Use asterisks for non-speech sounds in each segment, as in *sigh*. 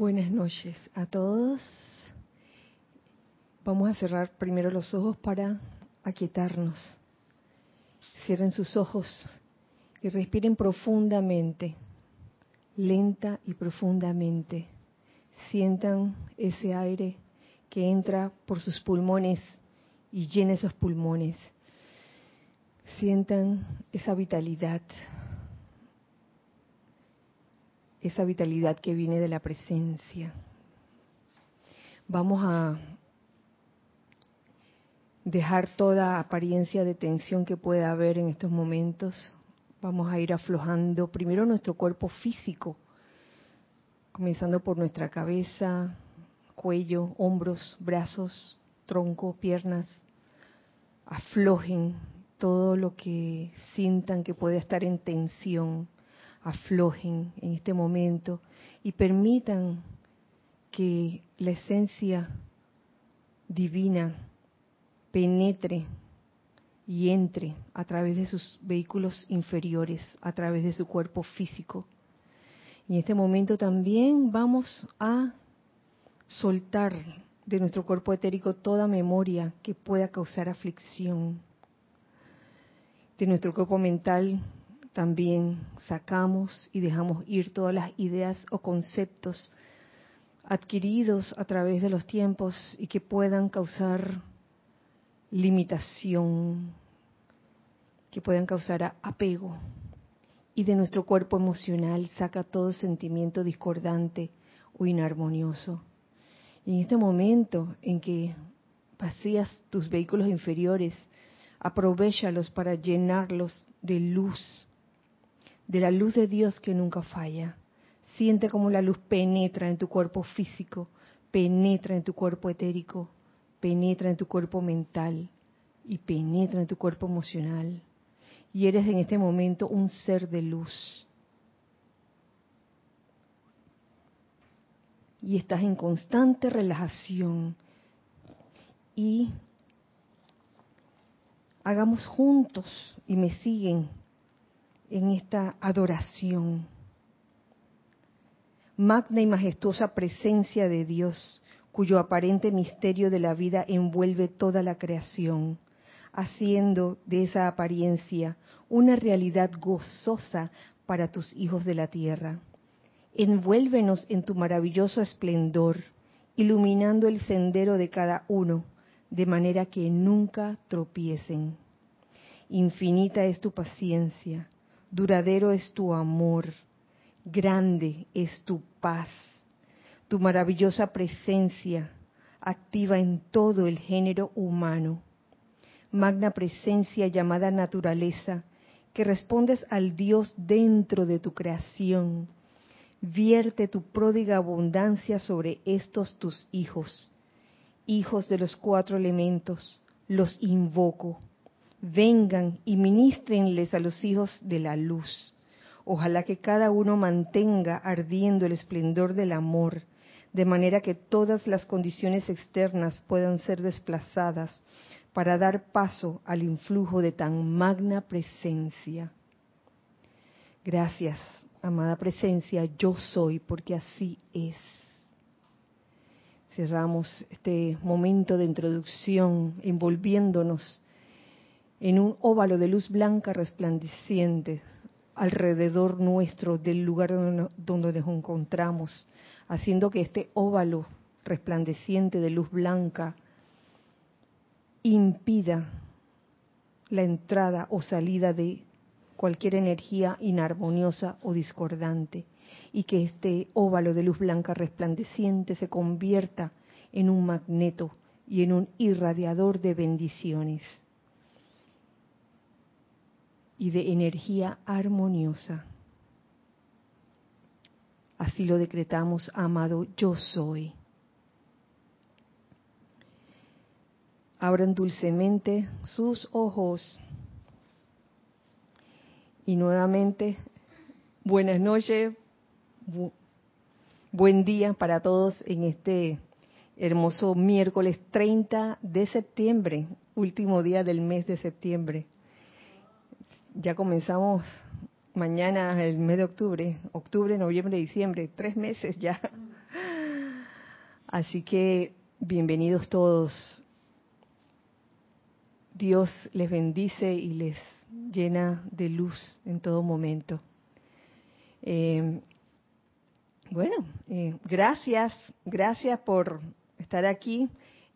Buenas noches a todos. Vamos a cerrar primero los ojos para aquietarnos. Cierren sus ojos y respiren profundamente, lenta y profundamente. Sientan ese aire que entra por sus pulmones y llena esos pulmones. Sientan esa vitalidad, esa vitalidad que viene de la presencia. Vamos a dejar toda apariencia de tensión que pueda haber en estos momentos. Vamos a ir aflojando primero nuestro cuerpo físico, comenzando por nuestra cabeza, cuello, hombros, brazos, tronco, piernas. Aflojen todo lo que sientan que puede estar en tensión aflojen en este momento y permitan que la esencia divina penetre y entre a través de sus vehículos inferiores, a través de su cuerpo físico. En este momento también vamos a soltar de nuestro cuerpo etérico toda memoria que pueda causar aflicción. De nuestro cuerpo mental también sacamos y dejamos ir todas las ideas o conceptos adquiridos a través de los tiempos y que puedan causar limitación, que puedan causar apego. Y de nuestro cuerpo emocional saca todo sentimiento discordante o inarmonioso. Y en este momento en que vacías tus vehículos inferiores, aprovechalos para llenarlos de luz, de la luz de Dios que nunca falla. Siente como la luz penetra en tu cuerpo físico, penetra en tu cuerpo etérico, penetra en tu cuerpo mental y penetra en tu cuerpo emocional. Y eres en este momento un ser de luz. Y estás en constante relajación. Y hagamos juntos y me siguen en esta adoración. Magna y majestuosa presencia de Dios, cuyo aparente misterio de la vida envuelve toda la creación, haciendo de esa apariencia una realidad gozosa para tus hijos de la tierra. Envuélvenos en tu maravilloso esplendor, iluminando el sendero de cada uno, de manera que nunca tropiecen. Infinita es tu paciencia, duradero es tu amor, grande es tu paz, tu maravillosa presencia activa en todo el género humano. Magna presencia llamada naturaleza, que respondes al Dios dentro de tu creación. Vierte tu pródiga abundancia sobre estos tus hijos, hijos de los cuatro elementos, los invoco vengan y ministrenles a los hijos de la luz. Ojalá que cada uno mantenga ardiendo el esplendor del amor, de manera que todas las condiciones externas puedan ser desplazadas para dar paso al influjo de tan magna presencia. Gracias, amada presencia, yo soy, porque así es. Cerramos este momento de introducción envolviéndonos en un óvalo de luz blanca resplandeciente alrededor nuestro del lugar donde nos encontramos, haciendo que este óvalo resplandeciente de luz blanca impida la entrada o salida de cualquier energía inarmoniosa o discordante y que este óvalo de luz blanca resplandeciente se convierta en un magneto y en un irradiador de bendiciones y de energía armoniosa. Así lo decretamos, amado yo soy. Abran dulcemente sus ojos. Y nuevamente, buenas noches, buen día para todos en este hermoso miércoles 30 de septiembre, último día del mes de septiembre ya comenzamos mañana el mes de octubre, octubre, noviembre, diciembre, tres meses ya. Así que bienvenidos todos. Dios les bendice y les llena de luz en todo momento. Eh, bueno, eh, gracias, gracias por estar aquí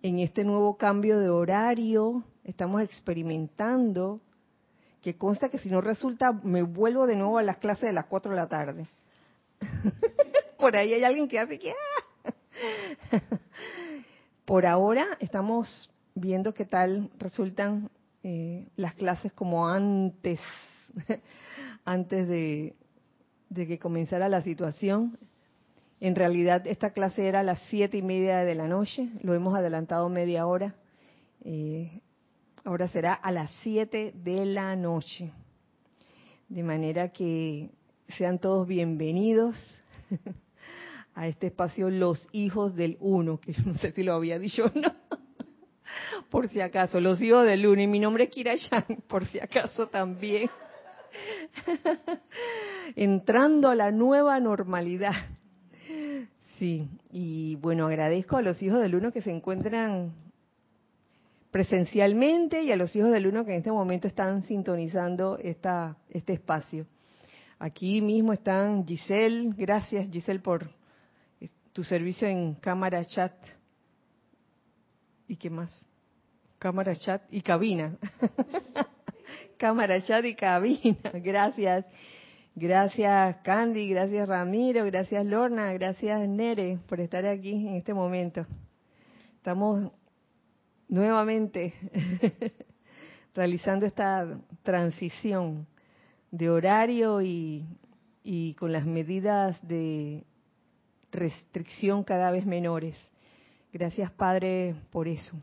en este nuevo cambio de horario. Estamos experimentando, que consta que si no resulta, me vuelvo de nuevo a las clases de las 4 de la tarde. *laughs* por ahí hay alguien que hace que... ¡ah! por ahora estamos viendo qué tal resultan eh, las clases como antes, *laughs* antes de, que comenzara la situación. En realidad esta clase era a las siete y media de la noche, lo hemos adelantado media hora. Eh, ahora será a las siete de la noche. De manera que sean todos bienvenidos *laughs* a este espacio Los Hijos del Uno, que no sé si lo había dicho o no *laughs* por si acaso, los hijos del lunes. Mi nombre es Kira *laughs* por si acaso también. Entrando a la nueva normalidad. Sí, y bueno, agradezco a los hijos del uno que se encuentran presencialmente y a los hijos del uno que en este momento están sintonizando esta, este espacio. Aquí mismo están Giselle, gracias Giselle por tu servicio en cámara chat. ¿Y qué más? cámara chat y cabina. *laughs* cámara chat y cabina. *laughs* Gracias. Gracias Candy, gracias Ramiro, gracias Lorna, gracias Nere por estar aquí en este momento. Estamos nuevamente *laughs* realizando esta transición de horario y, y con las medidas de restricción cada vez menores. Gracias Padre por eso.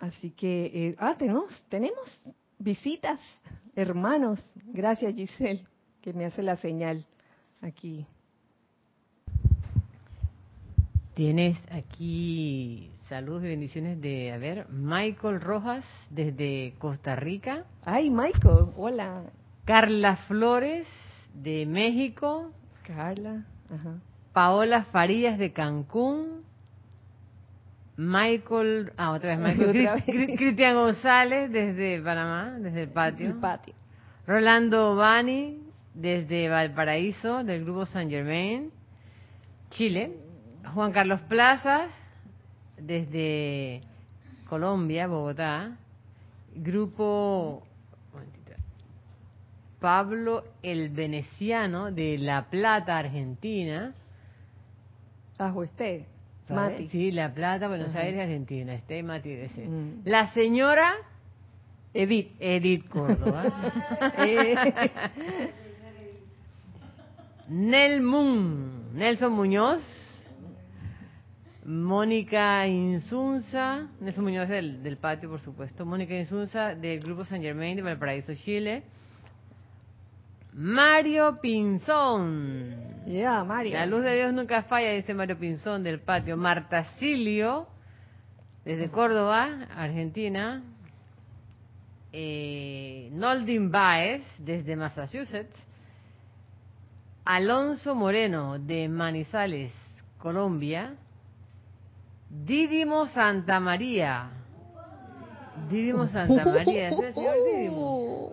Así que, eh, ah, tenemos, tenemos visitas, hermanos. Gracias Giselle, que me hace la señal aquí. Tienes aquí saludos y bendiciones de, a ver, Michael Rojas desde Costa Rica. Ay, Michael, hola. Carla Flores de México. Carla, ajá. Paola Farías de Cancún. Michael, ah, otra vez Michael, *laughs* Cristian González desde Panamá, desde el patio. El patio. Rolando Bani desde Valparaíso, del grupo San Germain, Chile. Juan Carlos Plazas desde Colombia, Bogotá. Grupo Pablo el Veneciano de La Plata, Argentina. Bajo usted. Mati. Sí, La Plata, Buenos Aires, Argentina. Este Mati de mm. La señora Edith. Edith Córdoba. *laughs* *laughs* Nel Moon, Nelson Muñoz, Mónica Insunza, Nelson Muñoz del, del patio, por supuesto, Mónica Insunza del Grupo San Germain de Valparaíso, Chile, Mario Pinzón. Ya, Mario. La luz de Dios nunca falla, dice Mario Pinzón del patio. Marta Silio, desde Córdoba, Argentina. Eh, Noldin Baez, desde Massachusetts. Alonso Moreno, de Manizales, Colombia. Didimo Santa María. Didimo Santa María, ¿es el señor Didimo?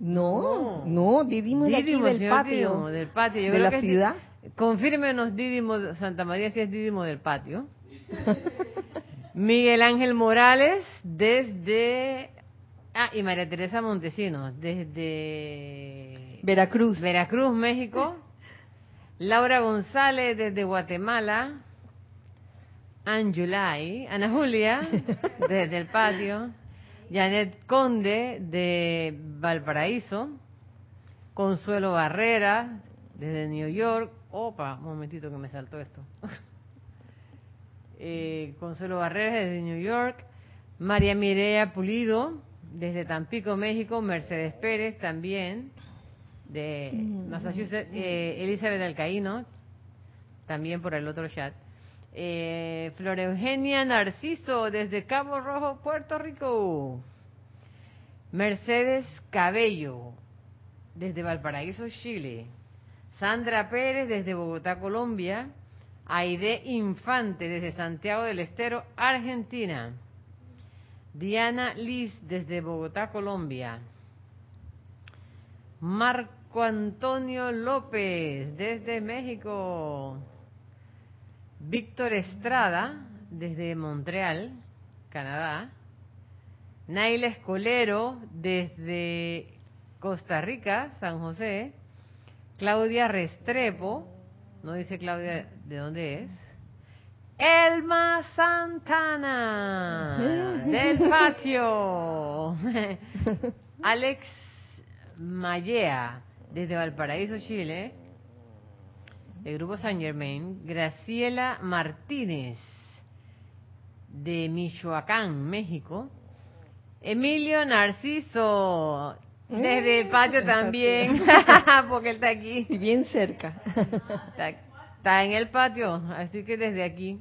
No, no, Didimo, de aquí del patio. del patio. de la ciudad. confírmenos Didimo Santa María si es Didimo del patio. *laughs* Miguel Ángel Morales desde Ah, y María Teresa Montesinos desde Veracruz. Veracruz, México. *laughs* Laura González desde Guatemala. Anjulay, Ana Julia desde el patio. Janet Conde de Valparaíso, Consuelo Barrera desde New York, opa, un momentito que me saltó esto. Eh, Consuelo Barrera desde New York, María Mireya Pulido desde Tampico, México, Mercedes Pérez también de. Massachusetts, eh, Elizabeth Alcaíno también por el otro chat. Eh, Flor Eugenia Narciso desde Cabo Rojo, Puerto Rico. Mercedes Cabello desde Valparaíso, Chile. Sandra Pérez desde Bogotá, Colombia. Aide Infante desde Santiago del Estero, Argentina. Diana Liz desde Bogotá, Colombia. Marco Antonio López desde México. Víctor Estrada desde Montreal, Canadá. Naila Escolero desde Costa Rica, San José. Claudia Restrepo, no dice Claudia de dónde es. Elma Santana, *laughs* del patio. *laughs* Alex Mayea, desde Valparaíso, Chile. El Grupo San Germain. Graciela Martínez, de Michoacán, México. Emilio Narciso, desde el patio también, *laughs* *laughs* porque él está aquí. Bien cerca. Está, en el patio, así que desde aquí.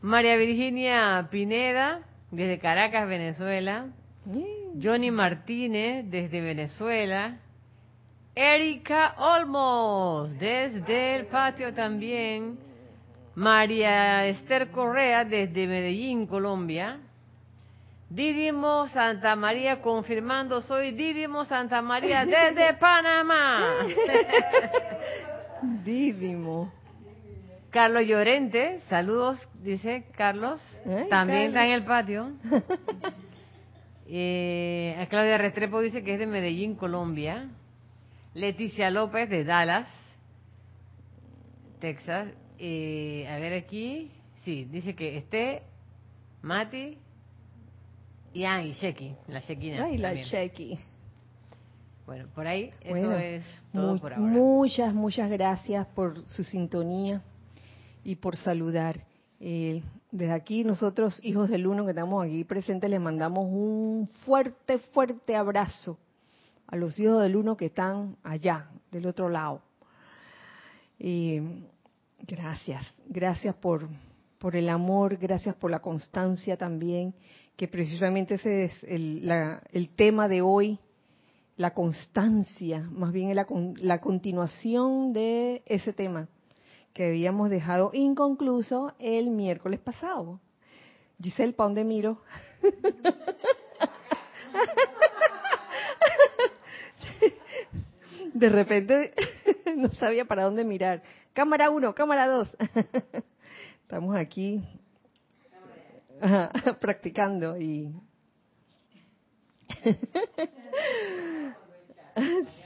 María Virginia Pineda, desde Caracas, Venezuela. Johnny Martínez, desde Venezuela. Erika Olmos, desde el patio también. María Esther Correa, desde Medellín, Colombia. Didimo Santa María confirmando, soy Didimo Santa María desde *laughs* Panamá. *laughs* Didimo. Carlos Llorente, saludos, dice Carlos. También está en el patio. *laughs* Eh, Claudia Restrepo dice que es de Medellín, Colombia. Leticia López de Dallas, Texas. Eh, a ver aquí. Sí, dice que esté Mati, y, ah, y Sheki, la Shekina. Ay, la Sheki. Bueno, por ahí eso es todo por ahora. Muchas, muchas gracias por su sintonía y por saludar. Eh, desde aquí nosotros, hijos del uno que estamos aquí presentes, les mandamos un fuerte, fuerte abrazo a los hijos del uno que están allá, del otro lado. Y gracias, gracias por, por el amor, gracias por la constancia también que precisamente ese es el, el tema de hoy, la constancia, más bien la, la continuación de ese tema que habíamos dejado inconcluso el miércoles pasado. Giselle, ¿pa' dónde miro? *laughs* De repente *laughs* no sabía para dónde mirar. Cámara 1, cámara 2. *laughs* Estamos aquí *laughs* practicando y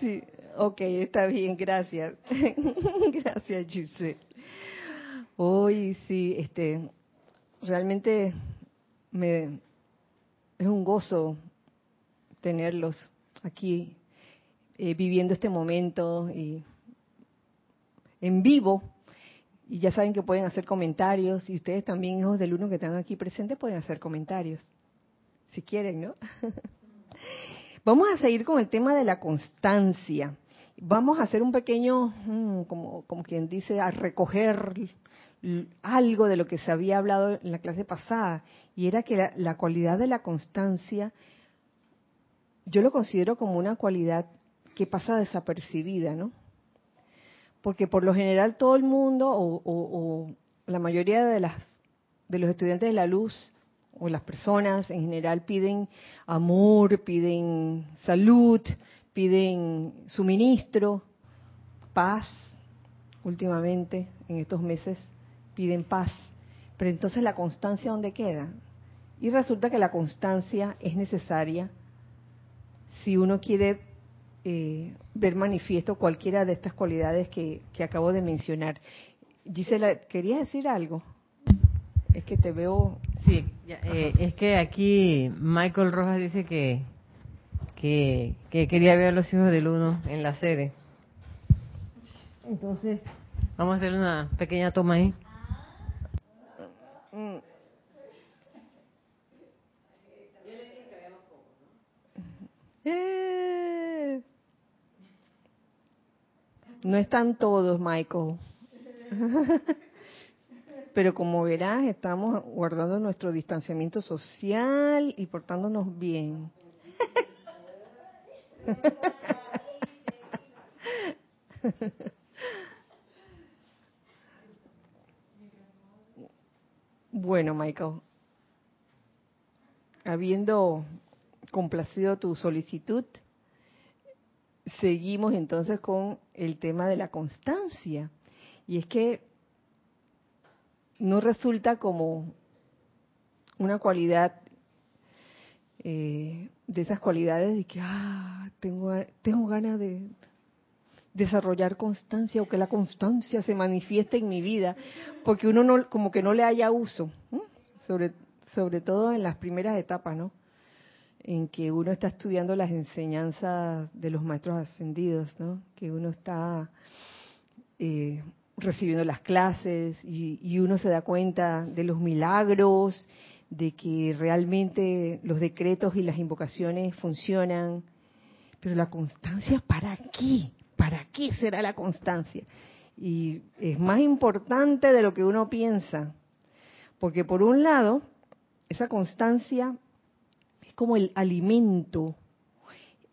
sí, ok, está bien, gracias. gracias, Giselle. Hoy sí, este, realmente me es un gozo tenerlos aquí eh, viviendo este momento y en vivo y ya saben que pueden hacer comentarios y ustedes también, hijos del uno que están aquí presentes, pueden hacer comentarios. Si quieren, ¿no? *laughs* Vamos a seguir con el tema de la constancia. Vamos a hacer un pequeño, mm, como, como quien dice, a recoger algo de lo que se había hablado en la clase pasada, y era que la, la cualidad de la constancia, yo lo considero como una cualidad que pasa desapercibida, ¿no? porque por lo general todo el mundo o, la mayoría de las de los estudiantes de la luz o las personas en general piden amor, piden salud, piden suministro, paz. Últimamente, en estos meses, piden paz. Pero entonces la constancia, ¿dónde queda? Y resulta que la constancia es necesaria si uno quiere eh, ver manifiesto cualquiera de estas cualidades que, acabo de mencionar. Gisela, ¿querías decir algo? Es que te veo... Sí, eh, es que aquí Michael Rojas dice que, que, quería ver a los hijos del uno en la sede. Entonces, vamos a hacer una pequeña toma ahí. Mm. Eh, no están todos, Michael. *laughs* Pero como verás, estamos guardando nuestro distanciamiento social y portándonos bien. *laughs* Bueno, Michael, habiendo complacido tu solicitud, seguimos entonces con el tema de la constancia. Y es que no resulta como una cualidad eh, de esas cualidades de que ah, tengo, tengo ganas de desarrollar constancia o que la constancia se manifieste en mi vida, porque uno no, como que no le haya uso, sobre, sobre todo en las primeras etapas, ¿no? En que uno está estudiando las enseñanzas de los maestros ascendidos, ¿no? Que uno está eh, recibiendo las clases y, uno se da cuenta de los milagros, de que realmente los decretos y las invocaciones funcionan. Pero la constancia, ¿para qué? ¿Para qué será la constancia? Y es más importante de lo que uno piensa. Porque por un lado, esa constancia como el alimento.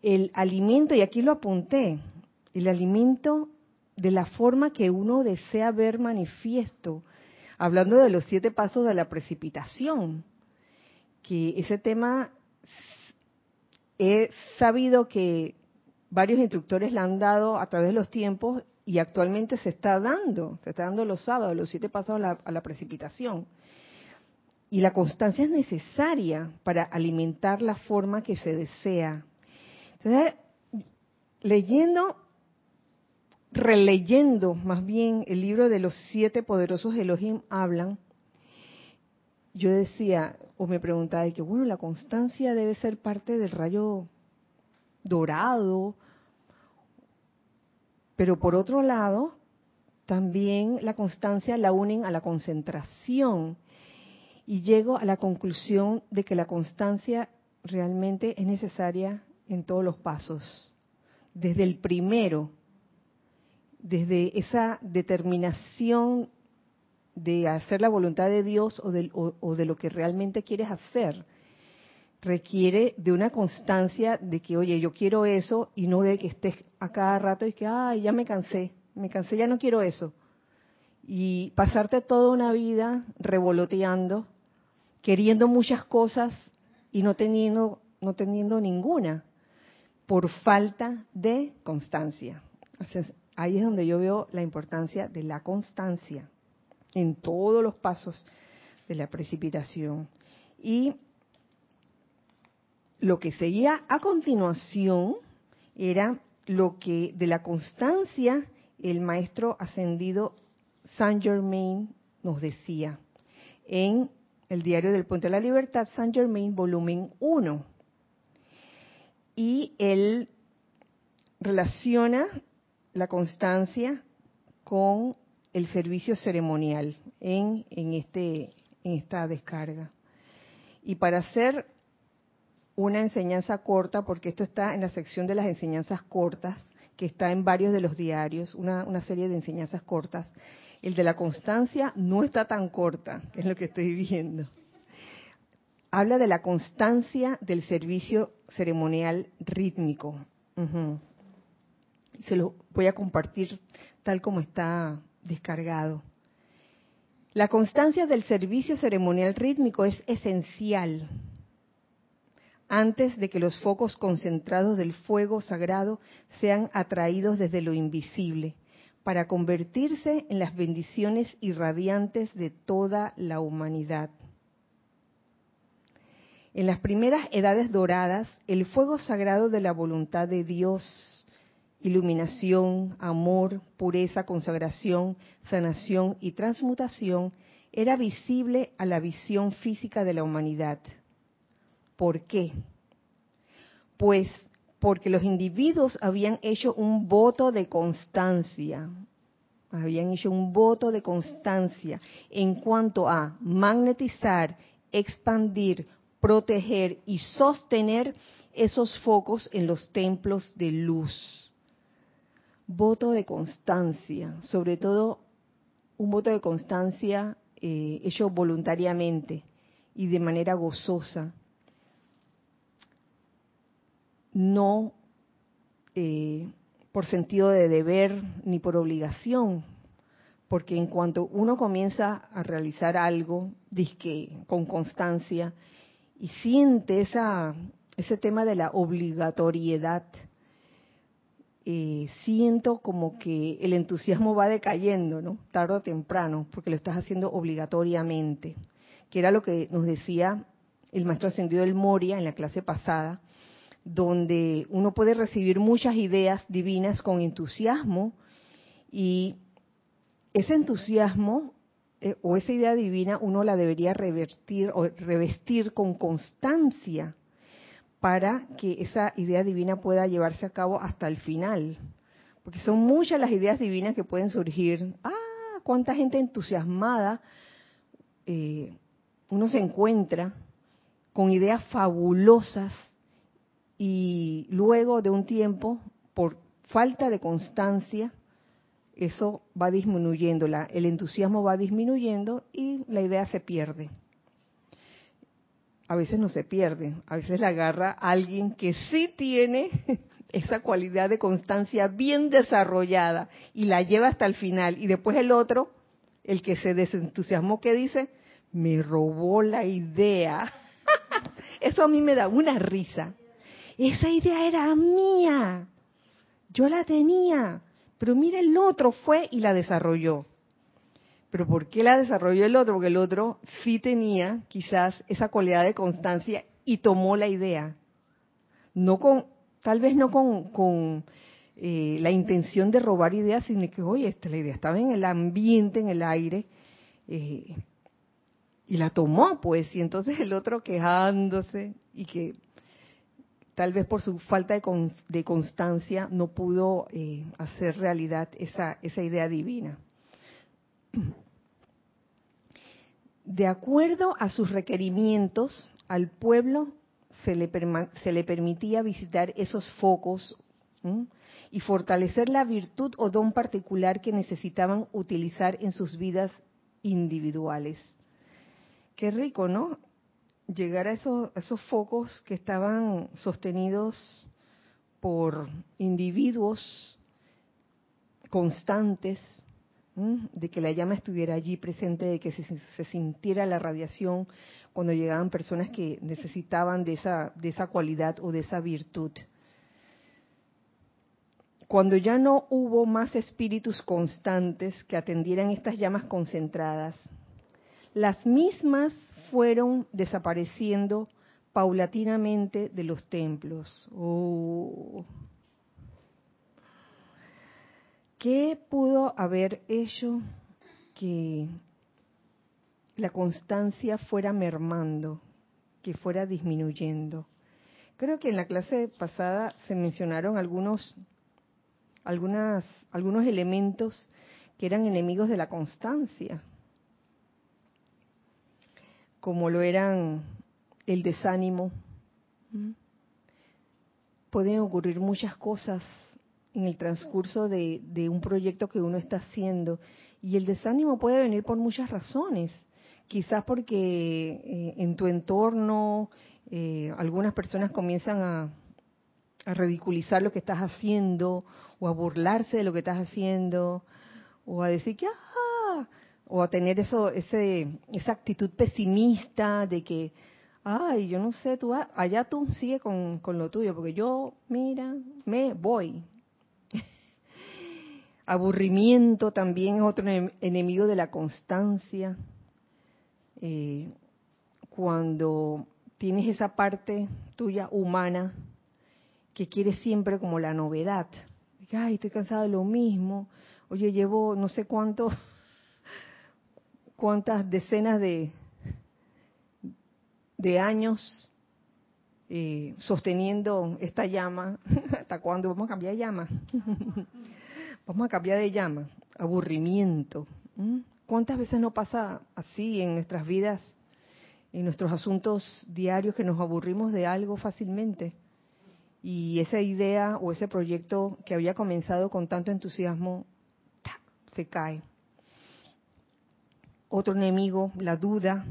El alimento, y aquí lo apunté, el alimento de la forma que uno desea ver manifiesto, hablando de los siete pasos de la precipitación, que ese tema he sabido que varios instructores le han dado a través de los tiempos y actualmente se está dando, se está dando los sábados, los siete pasos a la, a la precipitación. Y la constancia es necesaria para alimentar la forma que se desea. Entonces, leyendo releyendo más bien el libro de los siete poderosos Elohim hablan, yo decía, o me preguntaba, de que bueno, la constancia debe ser parte del rayo dorado, pero por otro lado, también la constancia la unen a la concentración. Y llego a la conclusión de que la constancia realmente es necesaria en todos los pasos. Desde el primero, desde esa determinación de hacer la voluntad de Dios o de, lo que realmente quieres hacer, requiere de una constancia de que, oye, yo quiero eso y no de que estés a cada rato y que, ay, ya me cansé, me cansé, ya no quiero eso. Y pasarte toda una vida revoloteando, queriendo muchas cosas y no teniendo, no teniendo ninguna, por falta de constancia ahí es donde yo veo la importancia de la constancia en todos los pasos de la precipitación. Y lo que seguía a continuación era lo que de la constancia el maestro ascendido Saint Germain nos decía en el diario del Puente de la Libertad, Saint Germain, volumen 1. Y él relaciona la constancia con el servicio ceremonial en, en, este, en esta descarga. Y para hacer una enseñanza corta, porque esto está en la sección de las enseñanzas cortas, que está en varios de los diarios, una, una serie de enseñanzas cortas. El de la constancia no está tan corta, es lo que estoy viendo. Habla de la constancia del servicio ceremonial rítmico se lo voy a compartir tal como está descargado. La constancia del servicio ceremonial rítmico es esencial antes de que los focos concentrados del fuego sagrado sean atraídos desde lo invisible para convertirse en las bendiciones irradiantes de toda la humanidad. En las primeras edades doradas, el fuego sagrado de la voluntad de Dios iluminación, amor, pureza, consagración, sanación y transmutación era visible a la visión física de la humanidad. ¿Por qué? Pues porque los individuos habían hecho un voto de constancia, habían hecho un voto de constancia en cuanto a magnetizar, expandir, proteger y sostener esos focos en los templos de luz. Voto de constancia, sobre todo un voto de constancia eh, hecho voluntariamente y de manera gozosa, no eh, por sentido de deber ni por obligación, porque en cuanto uno comienza a realizar algo, disque con constancia, y siente esa, ese tema de la obligatoriedad, eh, siento como que el entusiasmo va decayendo, ¿no? Tarde o temprano, porque lo estás haciendo obligatoriamente, que era lo que nos decía el maestro ascendido del Moria en la clase pasada, donde uno puede recibir muchas ideas divinas con entusiasmo y ese entusiasmo eh, o esa idea divina uno la debería revertir o revestir con constancia para que esa idea divina pueda llevarse a cabo hasta el final. Porque son muchas las ideas divinas que pueden surgir. Ah, cuánta gente entusiasmada eh, uno se encuentra con ideas fabulosas y luego de un tiempo, por falta de constancia, eso va disminuyendo, la, el entusiasmo va disminuyendo y la idea se pierde. A veces no se pierde, a veces la agarra alguien que sí tiene *laughs* esa cualidad de constancia bien desarrollada y la lleva hasta el final y después el otro, el que se desentusiasmó, que dice, me robó la idea. *laughs* Eso a mí me da una risa. Esa idea era mía. Yo la tenía. Pero mira, el otro fue y la desarrolló. Pero ¿por qué la desarrolló el otro? Porque el otro sí tenía quizás esa cualidad de constancia y tomó la idea. No con, tal vez no con, eh, la intención de robar ideas, sino que, oye, esta la idea estaba en el ambiente, en el aire, eh, y la tomó, pues, y entonces el otro quejándose y que tal vez por su falta de, constancia no pudo eh, hacer realidad esa, idea divina. De acuerdo a sus requerimientos, al pueblo se le permitía visitar esos focos y fortalecer la virtud o don particular que necesitaban utilizar en sus vidas individuales. Qué rico, ¿no? Llegar a esos, focos que estaban sostenidos por individuos constantes, de que la llama estuviera allí presente, de que se, se, sintiera la radiación cuando llegaban personas que necesitaban de esa, de esa cualidad o de esa virtud. Cuando ya no hubo más espíritus constantes que atendieran estas llamas concentradas, las mismas fueron desapareciendo paulatinamente de los templos. Oh. ¿Qué pudo haber hecho que la constancia fuera mermando, que fuera disminuyendo? Creo que en la clase pasada se mencionaron algunos, algunas, algunos elementos que eran enemigos de la constancia como lo eran el desánimo. Pueden ocurrir muchas cosas en el transcurso de, un proyecto que uno está haciendo y el desánimo puede venir por muchas razones. Quizás porque eh, en tu entorno eh, algunas personas comienzan a, a ridiculizar lo que estás haciendo o a burlarse de lo que estás haciendo o a decir que, ah, o a tener eso, ese, esa actitud pesimista de que, ay, yo no sé, tú allá tú sigue con, con lo tuyo, porque yo, mira, me voy. *laughs* Aburrimiento también es otro enemigo de la constancia. Eh, cuando tienes esa parte tuya humana que quiere siempre como la novedad. Ay, estoy cansado de lo mismo. Oye, llevo no sé cuánto cuántas decenas de, años eh, sosteniendo esta llama. *laughs* ¿Hasta cuándo vamos a cambiar de llama? *laughs* vamos a cambiar de llama. Aburrimiento. ¿Cuántas veces no pasa así en nuestras vidas, en nuestros asuntos diarios, que nos aburrimos de algo fácilmente? Y esa idea o ese proyecto que había comenzado con tanto entusiasmo se cae otro enemigo, la duda.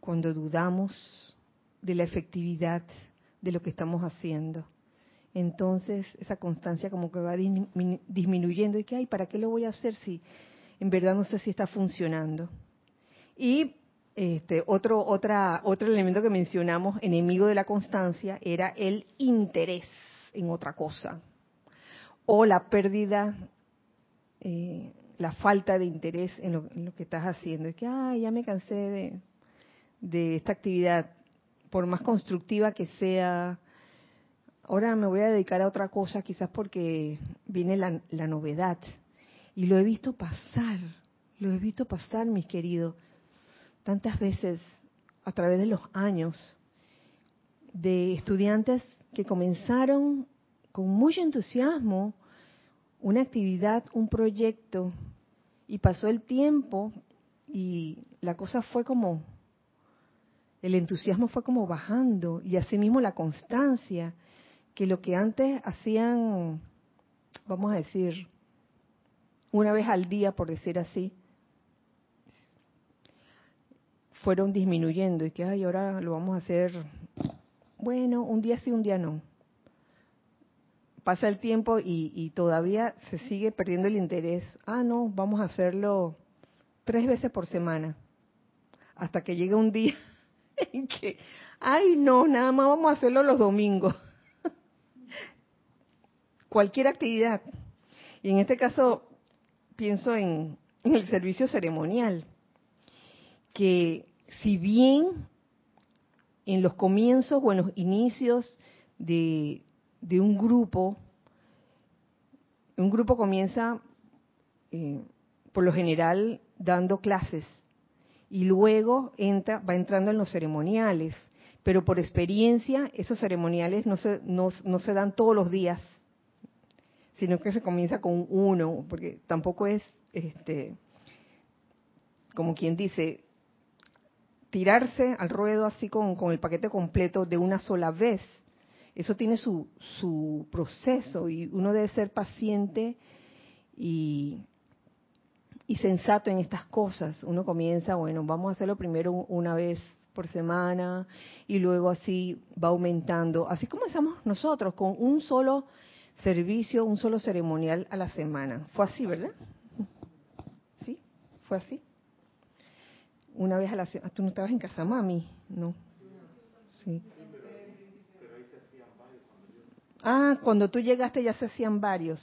Cuando dudamos de la efectividad de lo que estamos haciendo. entonces esa constancia como que va disminuyendo y que, ay, ¿para qué lo voy a hacer si en verdad no sé si está funcionando? Y este, otro, otro elemento que mencionamos, enemigo de la constancia, era el interés en otra cosa o la pérdida, eh, la falta de interés en lo, que estás haciendo. Es que, ay, ya me cansé de, de esta actividad, por más constructiva que sea, ahora me voy a dedicar a otra cosa, quizás porque viene la, la novedad. Y lo he visto pasar, lo he visto pasar, mis queridos tantas veces a través de los años de estudiantes que comenzaron con mucho entusiasmo una actividad, un proyecto, y pasó el tiempo y la cosa fue como, el entusiasmo fue como bajando y asimismo la constancia, que lo que antes hacían, vamos a decir, una vez al día, por decir así, fueron disminuyendo y que, ay, ahora lo vamos a hacer, bueno, un día sí, un día no. Pasa el tiempo y, todavía se sigue perdiendo el interés. Ah, no, vamos a hacerlo tres veces por semana. Hasta que llegue un día *laughs* en que, ay, no, nada más vamos a hacerlo los domingos. *laughs* Cualquier actividad. Y en este caso, pienso en el servicio ceremonial que si bien en los comienzos o en los inicios de, un grupo, un grupo comienza eh, por lo general dando clases y luego entra, va entrando en los ceremoniales, pero por experiencia esos ceremoniales no se, no, no se dan todos los días, sino que se comienza con uno, porque tampoco es, este, como quien dice, tirarse al ruedo así con, el paquete completo de una sola vez. Eso tiene su, su proceso y uno debe ser paciente y, y sensato en estas cosas. Uno comienza, bueno, vamos a hacerlo primero una vez por semana y luego así va aumentando. Así comenzamos nosotros con un solo servicio, un solo ceremonial a la semana. Fue así, ¿verdad? ¿Sí? ¿Fue así? una vez a la semana. ¿Tú no estabas en casa, mami? No. Sí. Ah, cuando tú llegaste ya se hacían varios.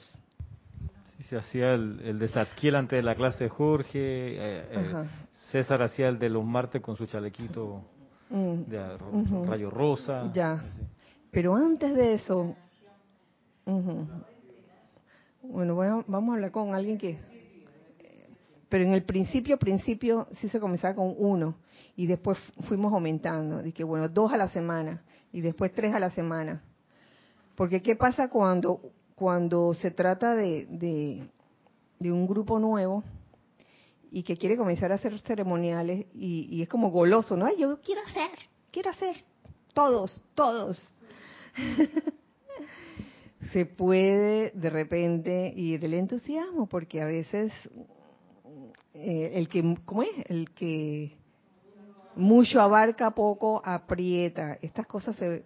Sí, se hacía el, el de Satkiel antes de la clase de Jorge. Eh, eh, César hacía el de los martes con su chalequito mm. de rayo rosa. Ya. Pero antes de eso. Bueno, vamos a hablar con alguien que pero en el principio, principio sí se comenzaba con uno y después fuimos aumentando, que bueno, dos a la semana y después tres a la semana. Porque ¿qué pasa cuando, cuando se trata de, de, un grupo nuevo y que quiere comenzar a hacer ceremoniales y, y es como goloso, ¿no? Ay, yo quiero hacer, quiero hacer, todos, todos. *laughs* se puede de repente ir el entusiasmo porque a veces eh, el que, ¿cómo es? El que mucho abarca, poco aprieta. Estas cosas se,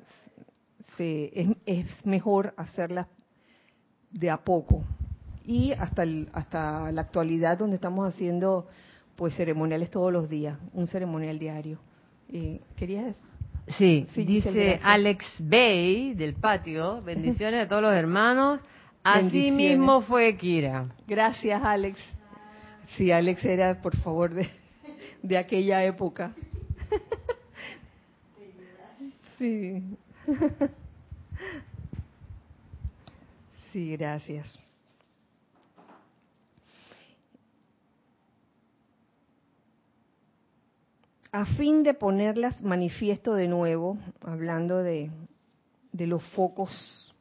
es, es, mejor hacerlas de a poco. Y hasta, el, hasta la actualidad donde estamos haciendo pues ceremoniales todos los días, un ceremonial diario. Eh, ¿Querías Sí, dice Alex Bay del patio, bendiciones a todos los hermanos. Así mismo fue Kira. Gracias, Alex. Sí, Alex era, por favor, de, de aquella época. *laughs* Sí. Sí, gracias. A fin de ponerlas manifiesto de nuevo, hablando de, de los focos,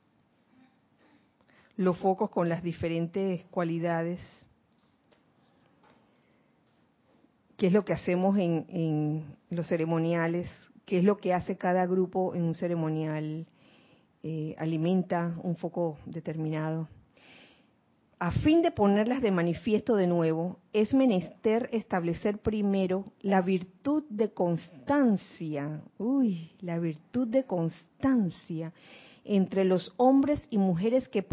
los focos con las diferentes cualidades qué es lo que hacemos en, los ceremoniales, qué es lo que hace cada grupo en un ceremonial, eh, alimenta un foco determinado. A fin de ponerlas de manifiesto de nuevo, es menester establecer primero la virtud de constancia, uy, la virtud de constancia entre los hombres y mujeres que,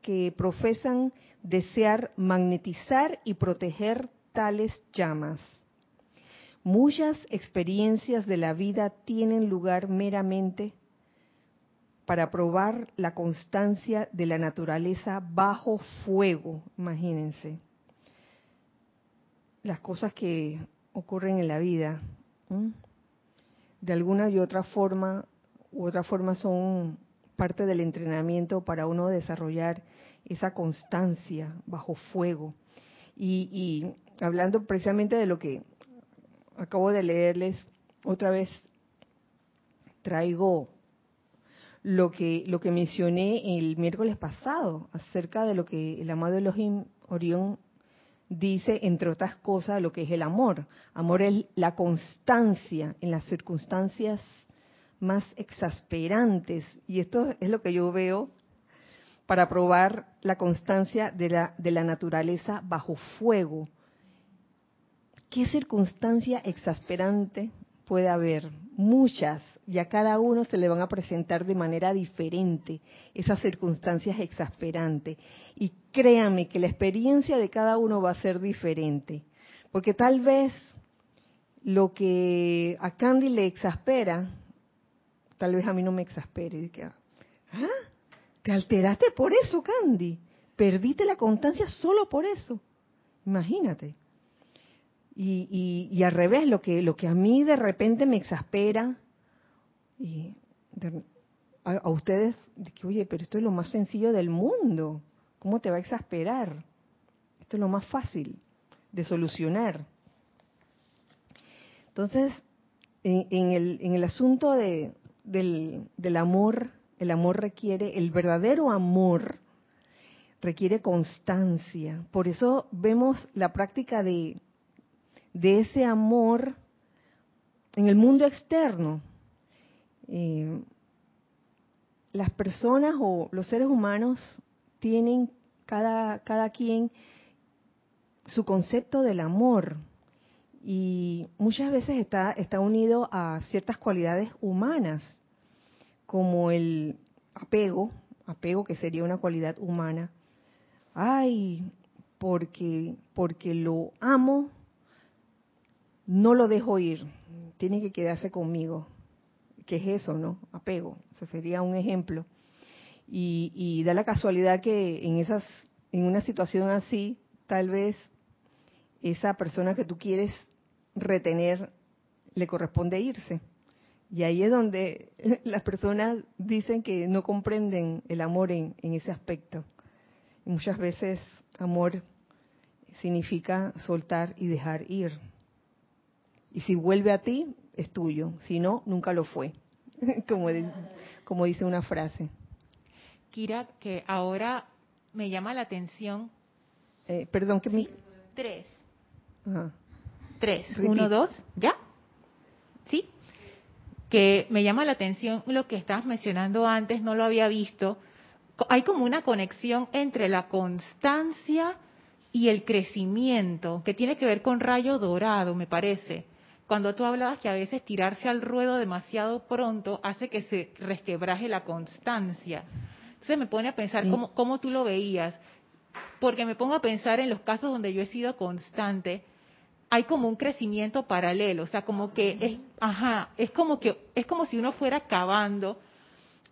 que profesan desear magnetizar y proteger tales llamas. Muchas experiencias de la vida tienen lugar meramente para probar la constancia de la naturaleza bajo fuego, imagínense. Las cosas que ocurren en la vida, de alguna y otra forma, u otra forma son parte del entrenamiento para uno desarrollar esa constancia bajo fuego. Y, y hablando precisamente de lo que acabo de leerles, otra vez traigo lo que, lo que mencioné el miércoles pasado acerca de lo que el amado Elohim Orión dice, entre otras cosas, lo que es el amor. Amor es la constancia en las circunstancias más exasperantes. Y esto es lo que yo veo para probar la constancia de la, de la naturaleza bajo fuego. ¿Qué circunstancia exasperante puede haber? Muchas y a cada uno se le van a presentar de manera diferente esas circunstancias exasperantes. Y créanme que la experiencia de cada uno va a ser diferente, porque tal vez lo que a Candy le exaspera, tal vez a mí no me exaspere. ¿Ah? ¿Te alteraste por eso, Candy? ¿Perdiste la constancia solo por eso? Imagínate. Y, y, y, al revés, lo que, lo que a mí de repente me exaspera, y a, ustedes, de que, oye, pero esto es lo más sencillo del mundo. ¿Cómo te va a exasperar? Esto es lo más fácil de solucionar. Entonces, en, el, en el asunto de, del, del amor, el amor requiere, el verdadero amor requiere constancia. Por eso vemos la práctica de, de ese amor en el mundo externo. Eh, las personas o los seres humanos tienen cada, cada quien su concepto del amor y muchas veces está, está unido a ciertas cualidades humanas, como el apego, apego que sería una cualidad humana. Ay, porque, porque lo amo, no lo dejo ir, tiene que quedarse conmigo. ¿Qué es eso, no? Apego. Ese sería un ejemplo. Y, da la casualidad que en esas, en una situación así, tal vez esa persona que tú quieres retener le corresponde irse. Y ahí es donde *laughs* las personas dicen que no comprenden el amor en, en ese aspecto. Y muchas veces amor significa soltar y dejar ir. Y si vuelve a ti, es tuyo, si no, nunca lo fue, *laughs* como, como dice una frase. Kira, que ahora me llama la atención. Eh, perdón, que mi... Tres. Tres. Uno, dos, ¿ya? ¿Sí? Que me llama la atención lo que estabas mencionando antes, no lo había visto. Hay como una conexión entre la constancia y el crecimiento, que tiene que ver con rayo dorado, me parece cuando tú hablabas que a veces tirarse al ruedo demasiado pronto hace que se resquebraje la constancia. Entonces me pone a pensar cómo, cómo tú lo veías, porque me pongo a pensar en los casos donde yo he sido constante, hay como un crecimiento paralelo, o sea, como que es, ajá, es como que es como si uno fuera cavando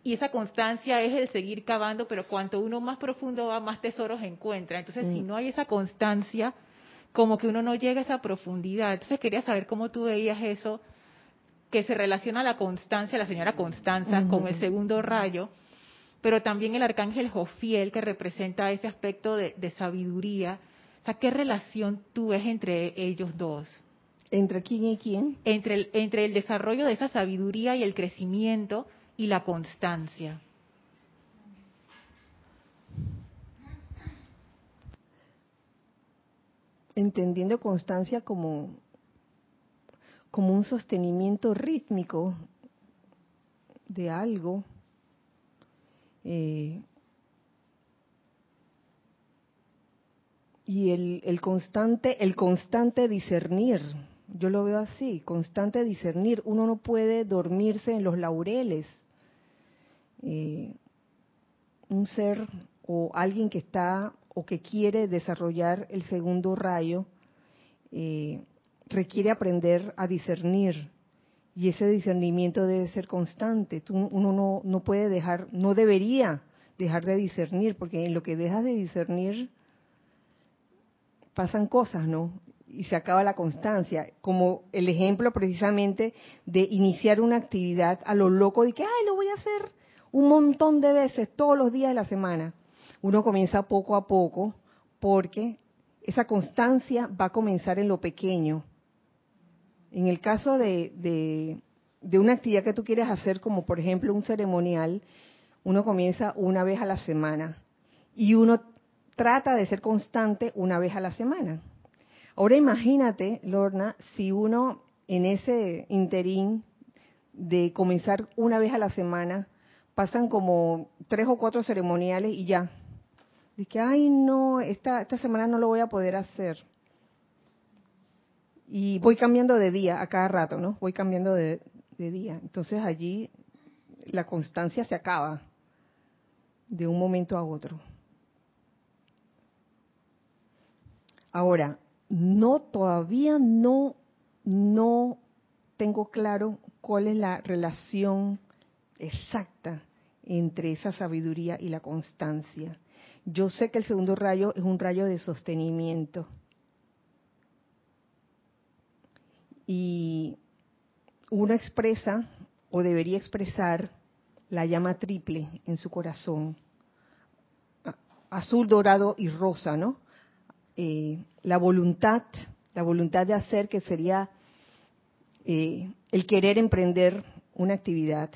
y esa constancia es el seguir cavando, pero cuanto uno más profundo va, más tesoros encuentra. Entonces, si no hay esa constancia, como que uno no llega a esa profundidad. Entonces quería saber cómo tú veías eso, que se relaciona la constancia, la señora Constanza, con el segundo rayo, pero también el arcángel Jofiel, que representa ese aspecto de, sabiduría. O sea, ¿qué relación tú ves entre ellos dos? ¿Entre quién y quién? Entre el, entre el desarrollo de esa sabiduría y el crecimiento y la constancia. Entendiendo constancia como, como un sostenimiento rítmico de algo. Eh, y el, el, constante, el constante discernir, yo lo veo así, constante discernir. Uno no puede dormirse en los laureles. eh, un ser o alguien que está o que quiere desarrollar el segundo rayo eh, requiere aprender a discernir y ese discernimiento debe ser constante. uno no, no puede dejar, no debería dejar de discernir, porque en lo que dejas de discernir pasan cosas, ¿no? Y se acaba la constancia, como el ejemplo precisamente de iniciar una actividad a lo loco de que, ay, lo voy a hacer un montón de veces, todos los días de la semana. Uno comienza poco a poco, porque esa constancia va a comenzar en lo pequeño. En el caso de, de, una actividad que tú quieres hacer, como por ejemplo un ceremonial, uno comienza una vez a la semana y uno trata de ser constante una vez a la semana. Ahora imagínate, Lorna, si uno en ese interín de comenzar una vez a la semana, pasan como tres o cuatro ceremoniales y ya. Dice, ay no, esta, esta semana no lo voy a poder hacer. Y voy cambiando de día a cada rato, ¿no? Voy cambiando de, de día. Entonces allí la constancia se acaba de un momento a otro. Ahora, no todavía no no tengo claro cuál es la relación exacta entre esa sabiduría y la constancia. Yo sé que el segundo rayo es un rayo de sostenimiento. Y uno expresa o debería expresar la llama triple en su corazón, azul, dorado y rosa, ¿no? Eh, la voluntad, la voluntad de hacer, que sería eh, el querer emprender una actividad,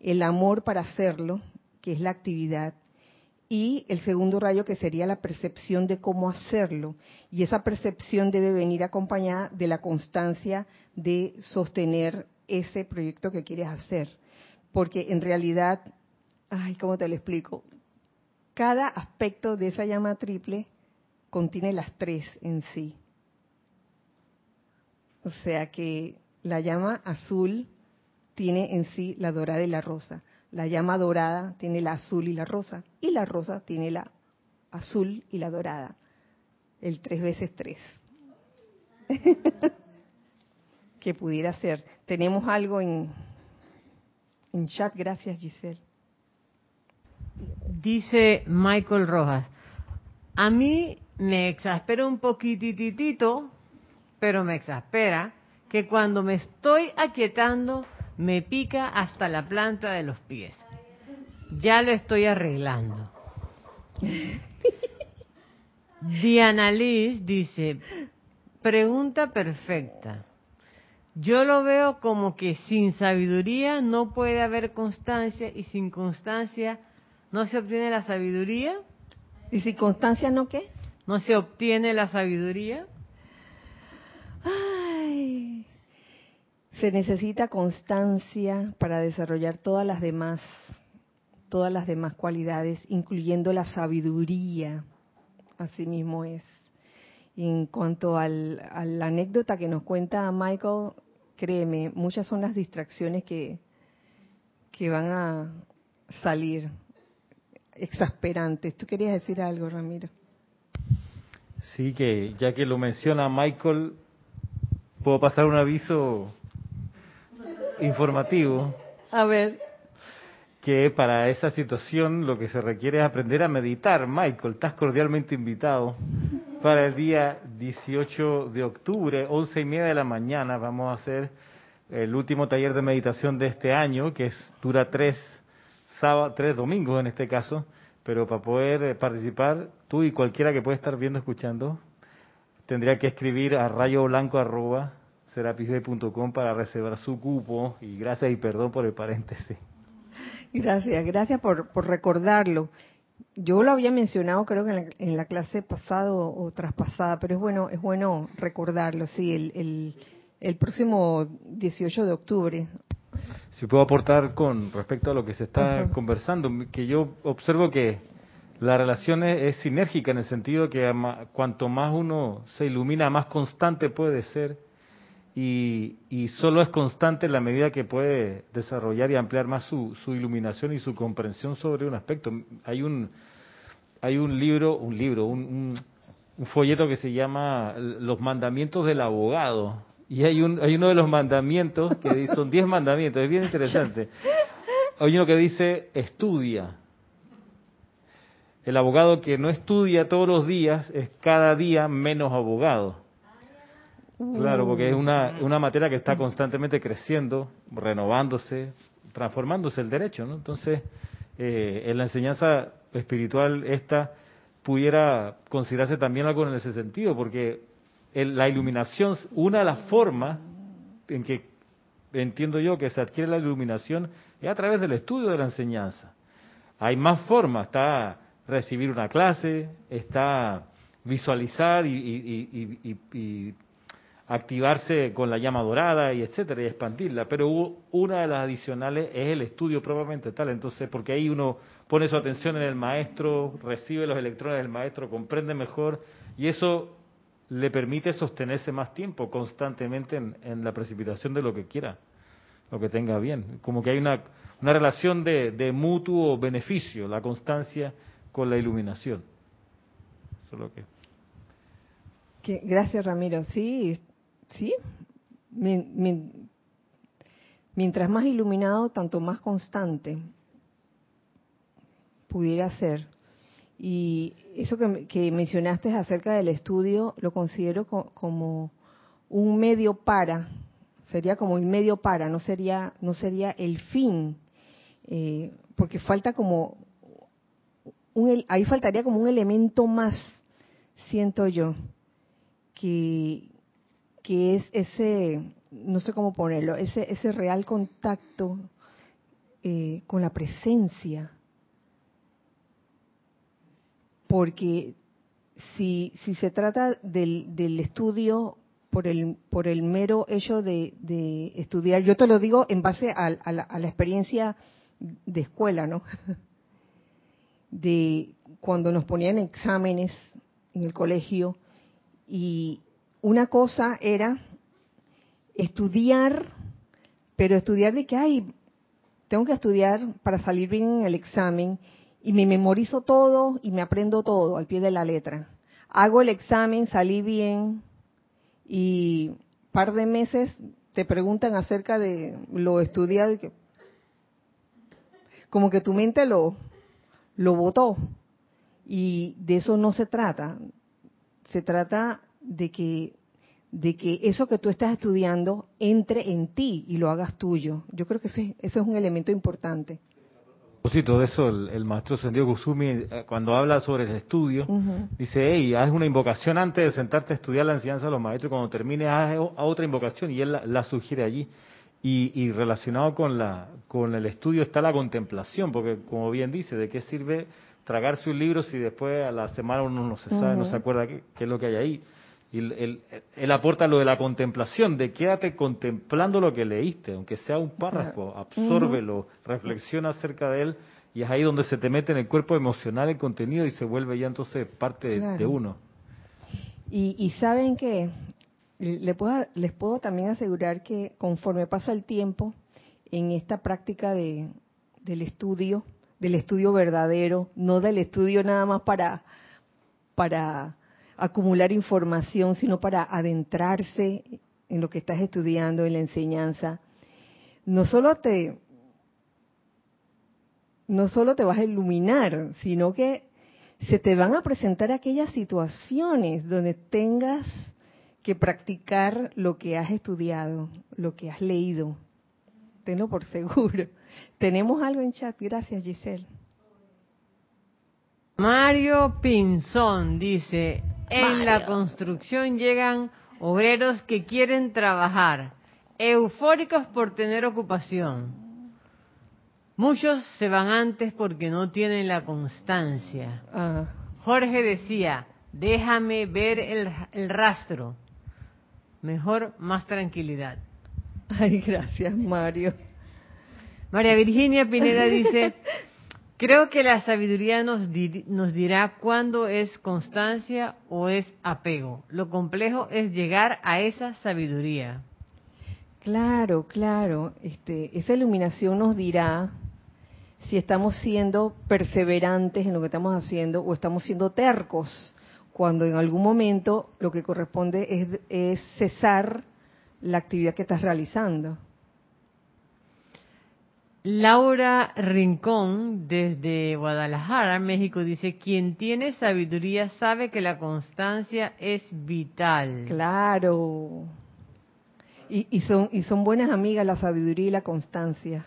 el amor para hacerlo, que es la actividad, y el segundo rayo que sería la percepción de cómo hacerlo. Y esa percepción debe venir acompañada de la constancia de sostener ese proyecto que quieres hacer porque en realidad, ay, ¿cómo te lo explico? Cada aspecto de esa llama triple contiene las tres en sí. O sea que la llama azul tiene en sí la dorada y la rosa. La llama dorada tiene la azul y la rosa. Y la rosa tiene la azul y la dorada. El tres veces tres. *laughs* que pudiera ser. Tenemos algo en, en chat, gracias Giselle. Dice Michael Rojas, a mí me exaspera un poquititito, pero me exaspera que cuando me estoy aquietando me pica hasta la planta de los pies. Ya lo estoy arreglando. Diana Liz dice, pregunta perfecta. Yo lo veo como que sin sabiduría no puede haber constancia y sin constancia no se obtiene la sabiduría. ¿Y sin constancia no qué? No se obtiene la sabiduría. Ay, se necesita constancia para desarrollar todas las demás, todas las demás cualidades, incluyendo la sabiduría. Así mismo es. En cuanto al, a la anécdota que nos cuenta Michael, créeme, muchas son las distracciones que, que van a salir exasperantes. ¿Tú querías decir algo, Ramiro? Sí, que ya que lo menciona Michael, puedo pasar un aviso informativo. A ver. Que para esa situación lo que se requiere es aprender a meditar. Michael, estás cordialmente invitado para el día 18 de octubre, once y media de la mañana, vamos a hacer el último taller de meditación de este año, que es, dura tres, sábado, tres domingos en este caso, pero para poder eh, participar, tú y cualquiera que pueda estar viendo, escuchando, tendría que escribir a rayoblanco arroba para reservar su cupo y gracias y perdón por el paréntesis. Gracias, gracias por, por recordarlo. Yo lo había mencionado creo que en la, clase pasada o, traspasada, pero es bueno, es bueno recordarlo, sí, el, el, próximo 18 de octubre. Si puedo aportar con respecto a lo que se está conversando, que yo observo que la relación es, sinérgica en el sentido que cuanto más uno se ilumina, más constante puede ser y, y, solo es constante en la medida que puede desarrollar y ampliar más su, su, iluminación y su comprensión sobre un aspecto. Hay un, hay un libro, un libro, un, un, folleto que se llama Los mandamientos del abogado. Y hay, un, hay uno de los mandamientos, que son diez mandamientos, es bien interesante. Hay uno que dice, estudia. El abogado que no estudia todos los días es cada día menos abogado. Claro, porque es una, una materia que está constantemente creciendo, renovándose, transformándose el derecho, ¿no? Entonces, eh, en la enseñanza espiritual esta pudiera considerarse también algo en ese sentido, porque la iluminación, una de las formas en que entiendo yo que se adquiere la iluminación es a través del estudio de la enseñanza. Hay más formas, está recibir una clase, está visualizar y, y activarse con la llama dorada y etcétera y expandirla, pero una de las adicionales es el estudio propiamente tal, entonces porque ahí uno pone su atención en el maestro, recibe los electrones del maestro, comprende mejor y eso le permite sostenerse más tiempo constantemente en, la precipitación de lo que quiera, lo que tenga bien, como que hay una, una relación de, de mutuo beneficio, la constancia con la iluminación. Eso es lo que Gracias, Ramiro. Sí, ¿sí? Mientras más iluminado, tanto más constante pudiera ser. Y eso que, mencionaste acerca del estudio lo considero como un medio para, sería como un medio para, no sería, no sería el fin, eh, porque falta como un, ahí faltaría como un elemento más, siento yo, que, que es ese, no sé cómo ponerlo, ese, ese real contacto eh, con la presencia. Porque si, si se trata del, del estudio por el, por el mero hecho de, de, estudiar, yo te lo digo en base a, a, la, a la experiencia de escuela, ¿no? *laughs* De cuando nos ponían exámenes en el colegio y una cosa era estudiar, pero estudiar de que, ay, tengo que estudiar para salir bien en el examen y me memorizo todo y me aprendo todo al pie de la letra. Hago el examen, salí bien y par de meses te preguntan acerca de lo estudiado, como que tu mente lo, lo votó. Y de eso no se trata. Se trata de que de que eso que tú estás estudiando entre en ti y lo hagas tuyo. Yo creo que ese, ese es un elemento importante. de eso, el, maestro Sendio Kusumi, eh, cuando habla sobre el estudio, dice, hey, haz una invocación antes de sentarte a estudiar la enseñanza de los maestros, cuando termines, haz otra invocación, y él la, sugiere allí. Y, y, relacionado con, la, con el estudio está la contemplación, porque como bien dice, ¿de qué sirve tragarse un libro si después a la semana uno no se sabe, no se acuerda qué, qué es lo que hay ahí? Y él, aporta lo de la contemplación, de quédate contemplando lo que leíste, aunque sea un párrafo, absórbelo, reflexiona acerca de él, y es ahí donde se te mete en el cuerpo emocional el contenido y se vuelve ya entonces parte de, uno. Y, saben que les puedo, les puedo también asegurar que conforme pasa el tiempo en esta práctica de, del estudio, del estudio verdadero, no del estudio nada más para, para acumular información, sino para adentrarse en lo que estás estudiando, en la enseñanza. No solo te, no solo te vas a iluminar, sino que se te van a presentar aquellas situaciones donde tengas que practicar lo que has estudiado, lo que has leído. Tenlo por seguro. *laughs* Tenemos algo en chat. Gracias, Giselle. Mario Pinzón dice, en la construcción llegan obreros que quieren trabajar, eufóricos por tener ocupación. Muchos se van antes porque no tienen la constancia. Ah. Jorge decía, déjame ver el, el rastro. Mejor más tranquilidad. Ay, gracias, Mario. María Virginia Pineda dice, *laughs* Creo que la sabiduría nos, nos dirá cuándo es constancia o es apego. Lo complejo es llegar a esa sabiduría. Claro, claro. Este, esa iluminación nos dirá si estamos siendo perseverantes en lo que estamos haciendo o estamos siendo tercos, cuando en algún momento lo que corresponde es, es cesar la actividad que estás realizando. Laura Rincón, desde Guadalajara, México, dice, quien tiene sabiduría sabe que la constancia es vital. Claro. Y, son, y son buenas amigas la sabiduría y la constancia.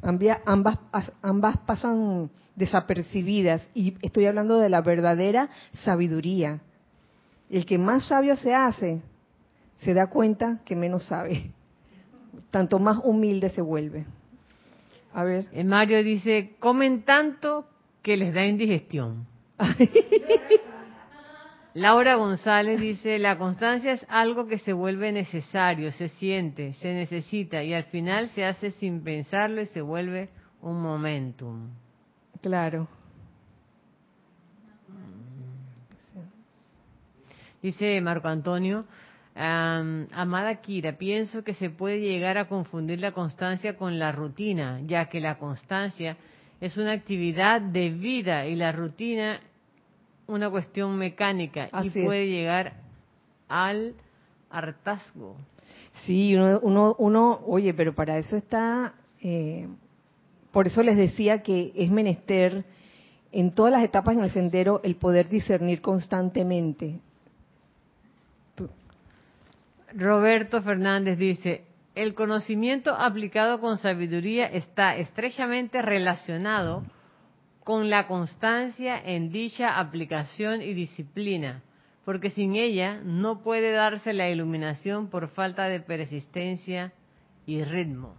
Ambas, ambas pasan desapercibidas y estoy hablando de la verdadera sabiduría. El que más sabio se hace, se da cuenta que menos sabe. Tanto más humilde se vuelve. A ver. Eh, Mario dice, comen tanto que les da indigestión. *laughs* Laura González dice, la constancia es algo que se vuelve necesario, se siente, se necesita y al final se hace sin pensarlo y se vuelve un momentum. Claro. Dice Marco Antonio, amada Kira, pienso que se puede llegar a confundir la constancia con la rutina, ya que la constancia es una actividad de vida y la rutina una cuestión mecánica y puede llegar al hartazgo. Sí, uno, uno, uno, oye, pero para eso está, eh, por eso les decía que es menester en todas las etapas en el sendero el poder discernir constantemente. Roberto Fernández dice, el conocimiento aplicado con sabiduría está estrechamente relacionado con la constancia en dicha aplicación y disciplina, porque sin ella no puede darse la iluminación por falta de persistencia y ritmo.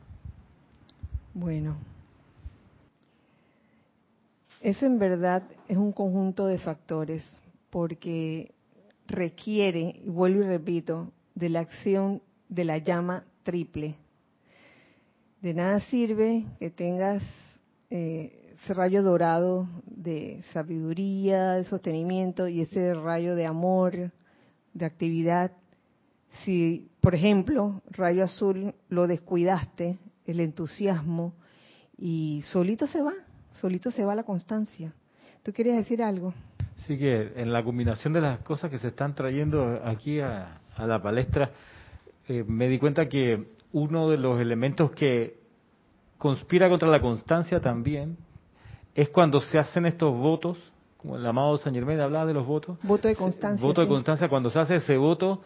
Bueno, eso en verdad es un conjunto de factores, porque requiere, y vuelvo y repito, de la acción de la llama triple. De nada sirve que tengas eh, ese rayo dorado de sabiduría, de sostenimiento y ese rayo de amor, de actividad. Si, por ejemplo, rayo azul lo descuidaste, el entusiasmo, y solito se va, solito se va la constancia. ¿Tú querías decir algo? Sí, que en la combinación de las cosas que se están trayendo aquí a, la palestra, eh, me di cuenta que uno de los elementos que conspira contra la constancia también es cuando se hacen estos votos, como el amado San Germán hablaba de los votos. Voto de constancia. Voto de constancia, cuando se hace ese voto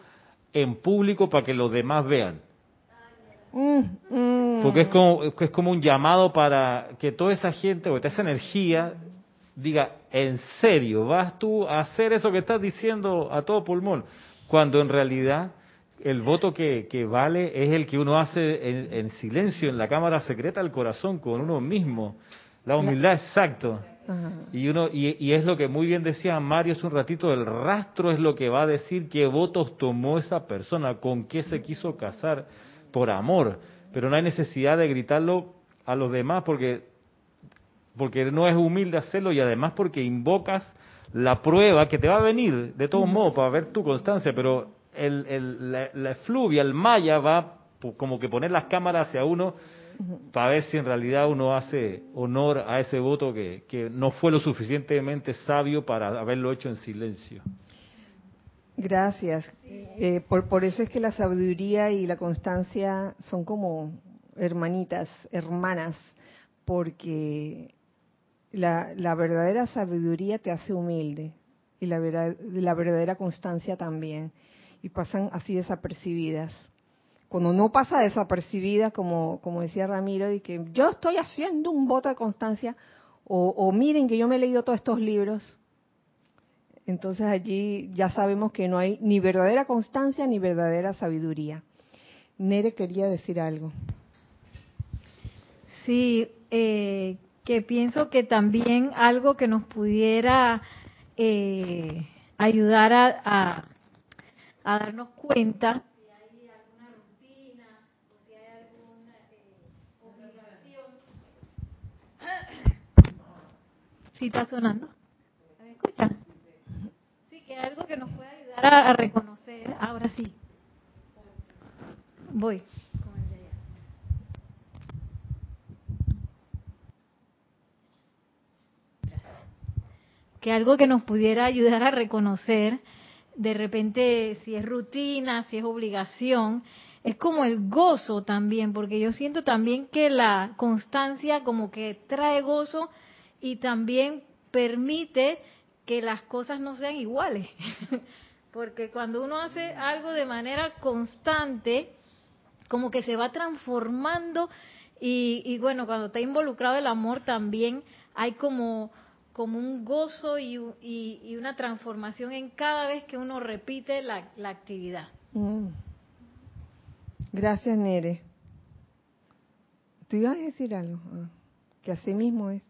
en público para que los demás vean. Mm, mm. Porque es como, es como un llamado para que toda esa gente o toda esa energía diga, en serio, vas tú a hacer eso que estás diciendo a todo pulmón, cuando en realidad el voto que, que vale es el que uno hace en, en silencio, en la cámara secreta del corazón, con uno mismo. La humildad, exacto. Y uno y, es lo que muy bien decía Mario hace un ratito, el rastro es lo que va a decir qué votos tomó esa persona, con qué se quiso casar por amor, pero no hay necesidad de gritarlo a los demás porque porque no es humilde hacerlo y además porque invocas la prueba que te va a venir de todos modos para ver tu constancia, pero el, el, la, la efluvia, el maya va como que poner las cámaras hacia uno para ver si en realidad uno hace honor a ese voto que, que no fue lo suficientemente sabio para haberlo hecho en silencio. Gracias. Eh, por, por eso es que la sabiduría y la constancia son como hermanitas, hermanas, porque la, la verdadera sabiduría te hace humilde y la, la verdadera constancia también, y pasan así desapercibidas cuando no pasa desapercibida, como, como decía Ramiro, y que yo estoy haciendo un voto de constancia, o, miren que yo me he leído todos estos libros, entonces allí ya sabemos que no hay ni verdadera constancia ni verdadera sabiduría. Nere quería decir algo. Sí, eh, que pienso que también algo que nos pudiera eh, ayudar a, a darnos cuenta Sí, está sonando. ¿Me escucha? Sí, que algo que nos puede ayudar a, reconocer, ahora sí. voy. Que algo que nos pudiera ayudar a reconocer, de repente, si es rutina, si es obligación, es como el gozo también, porque yo siento también que la constancia como que trae gozo y también permite que las cosas no sean iguales. *laughs* Porque cuando uno hace algo de manera constante, como que se va transformando y, bueno, cuando está involucrado el amor también hay como, como un gozo y, una transformación en cada vez que uno repite la, actividad. Mm. Gracias, Nere. ¿Tú ibas a decir algo? Ah, que así mismo es.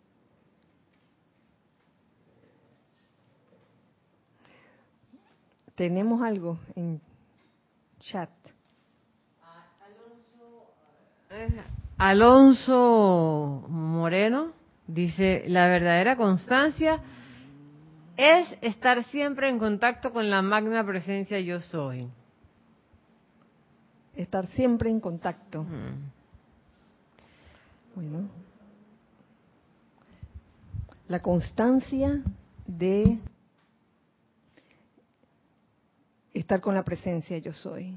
Tenemos algo en chat. Alonso Moreno dice, la verdadera constancia es estar siempre en contacto con la magna presencia yo soy. Estar siempre en contacto. Bueno. La constancia de estar con la presencia yo soy.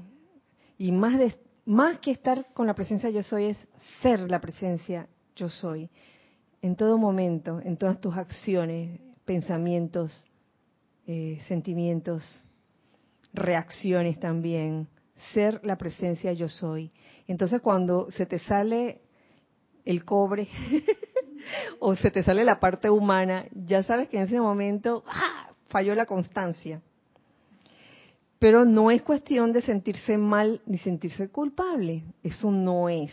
Y más, de, más que estar con la presencia yo soy es ser la presencia yo soy. En todo momento, en todas tus acciones, pensamientos, eh, sentimientos, reacciones también. Ser la presencia yo soy. Entonces cuando se te sale el cobre *laughs* o se te sale la parte humana, ya sabes que en ese momento ¡ah! falló la constancia. Pero no es cuestión de sentirse mal ni sentirse culpable. Eso no es.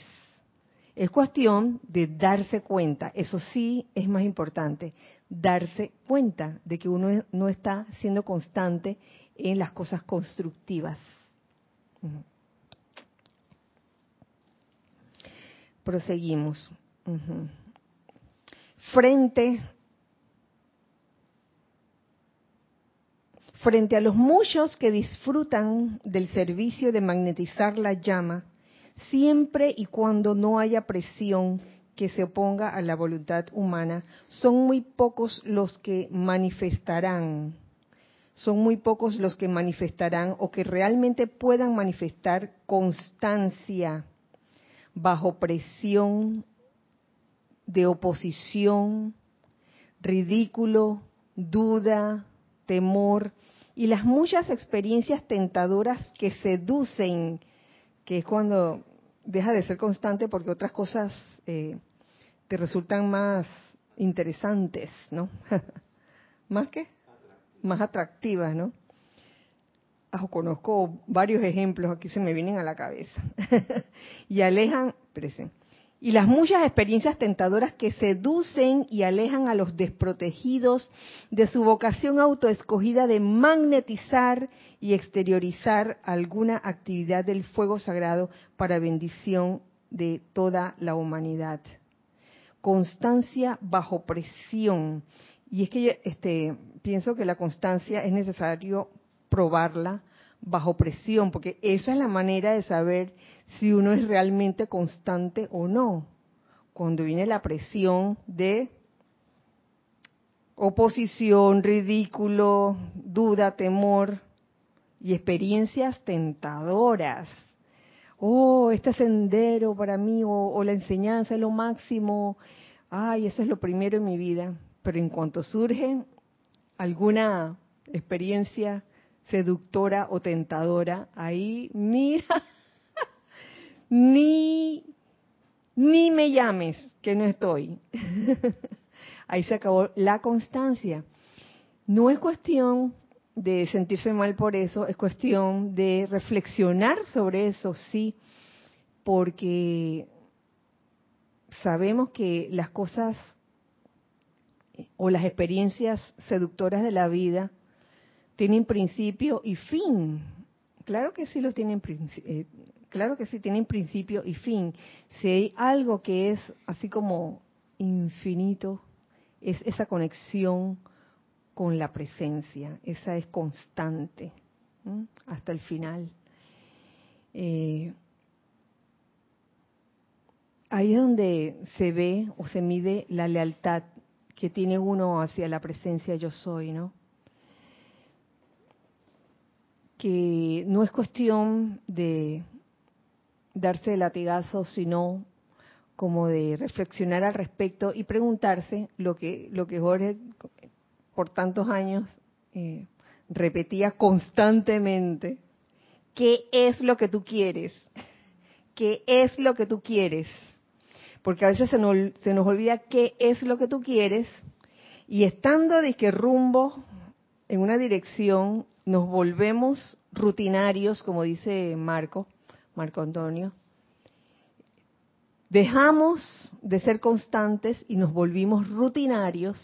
Es cuestión de darse cuenta. Eso sí es más importante. Darse cuenta de que uno no está siendo constante en las cosas constructivas. Proseguimos. Frente Frente a los muchos que disfrutan del servicio de magnetizar la llama, siempre y cuando no haya presión que se oponga a la voluntad humana, son muy pocos los que manifestarán, son muy pocos los que manifestarán o que realmente puedan manifestar constancia bajo presión de oposición, ridículo, duda, temor y las muchas experiencias tentadoras que seducen, que es cuando deja de ser constante porque otras cosas eh, te resultan más interesantes, ¿no? *laughs* ¿Más que? Más atractivas, ¿no? Ah, conozco varios ejemplos, aquí se me vienen a la cabeza. *laughs* y alejan, y las muchas experiencias tentadoras que seducen y alejan a los desprotegidos de su vocación autoescogida de magnetizar y exteriorizar alguna actividad del fuego sagrado para bendición de toda la humanidad. Constancia bajo presión. Y es que este, pienso que la constancia es necesario probarla bajo presión, porque esa es la manera de saber si uno es realmente constante o no. Cuando viene la presión de oposición, ridículo, duda, temor y experiencias tentadoras. Oh, este sendero para mí o, o la enseñanza es lo máximo. Ay, eso es lo primero en mi vida. Pero en cuanto surge alguna experiencia seductora o tentadora, ahí mira, ni, ni me llames, que no estoy. *laughs* ahí se acabó la constancia. No es cuestión de sentirse mal por eso, es cuestión de reflexionar sobre eso, sí, porque sabemos que las cosas o las experiencias seductoras de la vida tienen principio y fin. Claro que sí los tienen eh, claro que sí tienen principio y fin. Si hay algo que es así como infinito, es esa conexión con la presencia, esa es constante hasta el final. Eh, ahí es donde se ve o se mide la lealtad que tiene uno hacia la presencia yo soy, ¿no? Que no es cuestión de darse el latigazo, sino como de reflexionar al respecto y preguntarse lo que lo que Jorge por tantos años eh, repetía constantemente, ¿qué es lo que tú quieres? ¿Qué es lo que tú quieres? Porque a veces se nos, se nos olvida qué es lo que tú quieres y estando de que rumbo en una dirección nos volvemos rutinarios, como dice Marco, Marco Antonio. Dejamos de ser constantes y nos volvimos rutinarios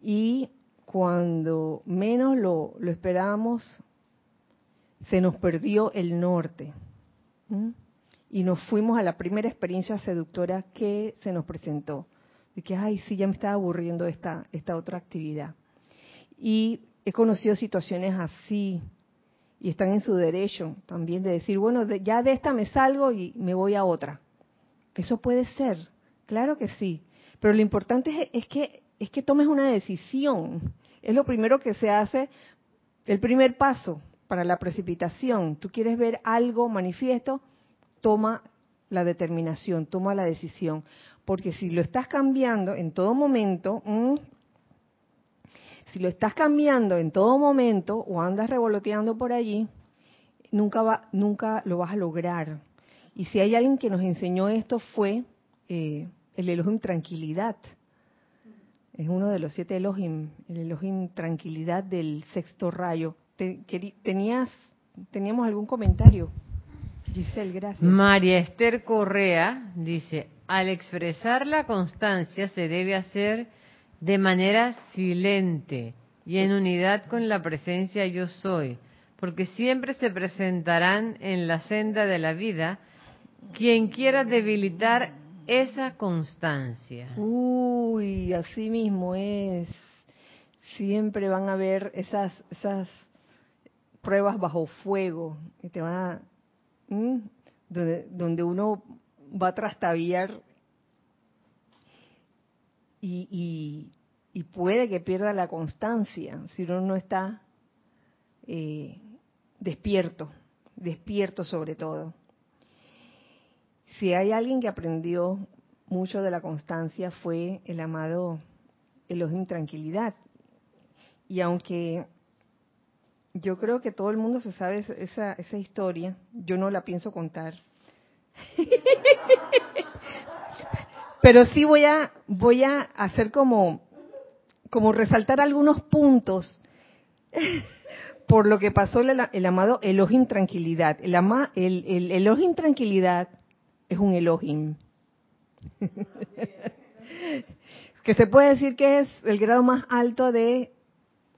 y cuando menos lo, esperábamos, se nos perdió el norte. Y nos fuimos a la primera experiencia seductora que se nos presentó. De que, ay, sí, ya me estaba aburriendo esta, esta otra actividad. Y he conocido situaciones así, y están en su derecho también de decir, bueno, ya de esta me salgo y me voy a otra. Eso puede ser, claro que sí. Pero lo importante es que es que tomes una decisión. Es lo primero que se hace, el primer paso para la precipitación. Tú quieres ver algo manifiesto, toma la determinación, toma la decisión. Porque si lo estás cambiando en todo momento, si lo estás cambiando en todo momento o andas revoloteando por allí, nunca, va, nunca lo vas a lograr. Y si hay alguien que nos enseñó esto fue eh, el Elohim Tranquilidad es uno de los siete Elohim, el Elohim tranquilidad del sexto rayo. tenías, ¿Teníamos algún comentario? Giselle, gracias. María Esther Correa dice, al expresar la constancia se debe hacer de manera silente y en unidad con la presencia yo soy, porque siempre se presentarán en la senda de la vida quien quiera debilitar esa constancia. Uy, así mismo es. Siempre van a haber esas, esas pruebas bajo fuego que te van donde, donde uno va a trastabillar y, y, puede que pierda la constancia si uno no está eh, despierto, despierto sobre todo si hay alguien que aprendió mucho de la constancia fue el amado Elohim Tranquilidad. Y aunque yo creo que todo el mundo se sabe esa, esa historia, yo no la pienso contar. *laughs* Pero sí voy a voy a hacer como como resaltar algunos puntos *laughs* por lo que pasó el, el amado Elohim Tranquilidad. El, ama, el, el Elohim Tranquilidad es un Elohim. *laughs* que se puede decir que es el grado más alto de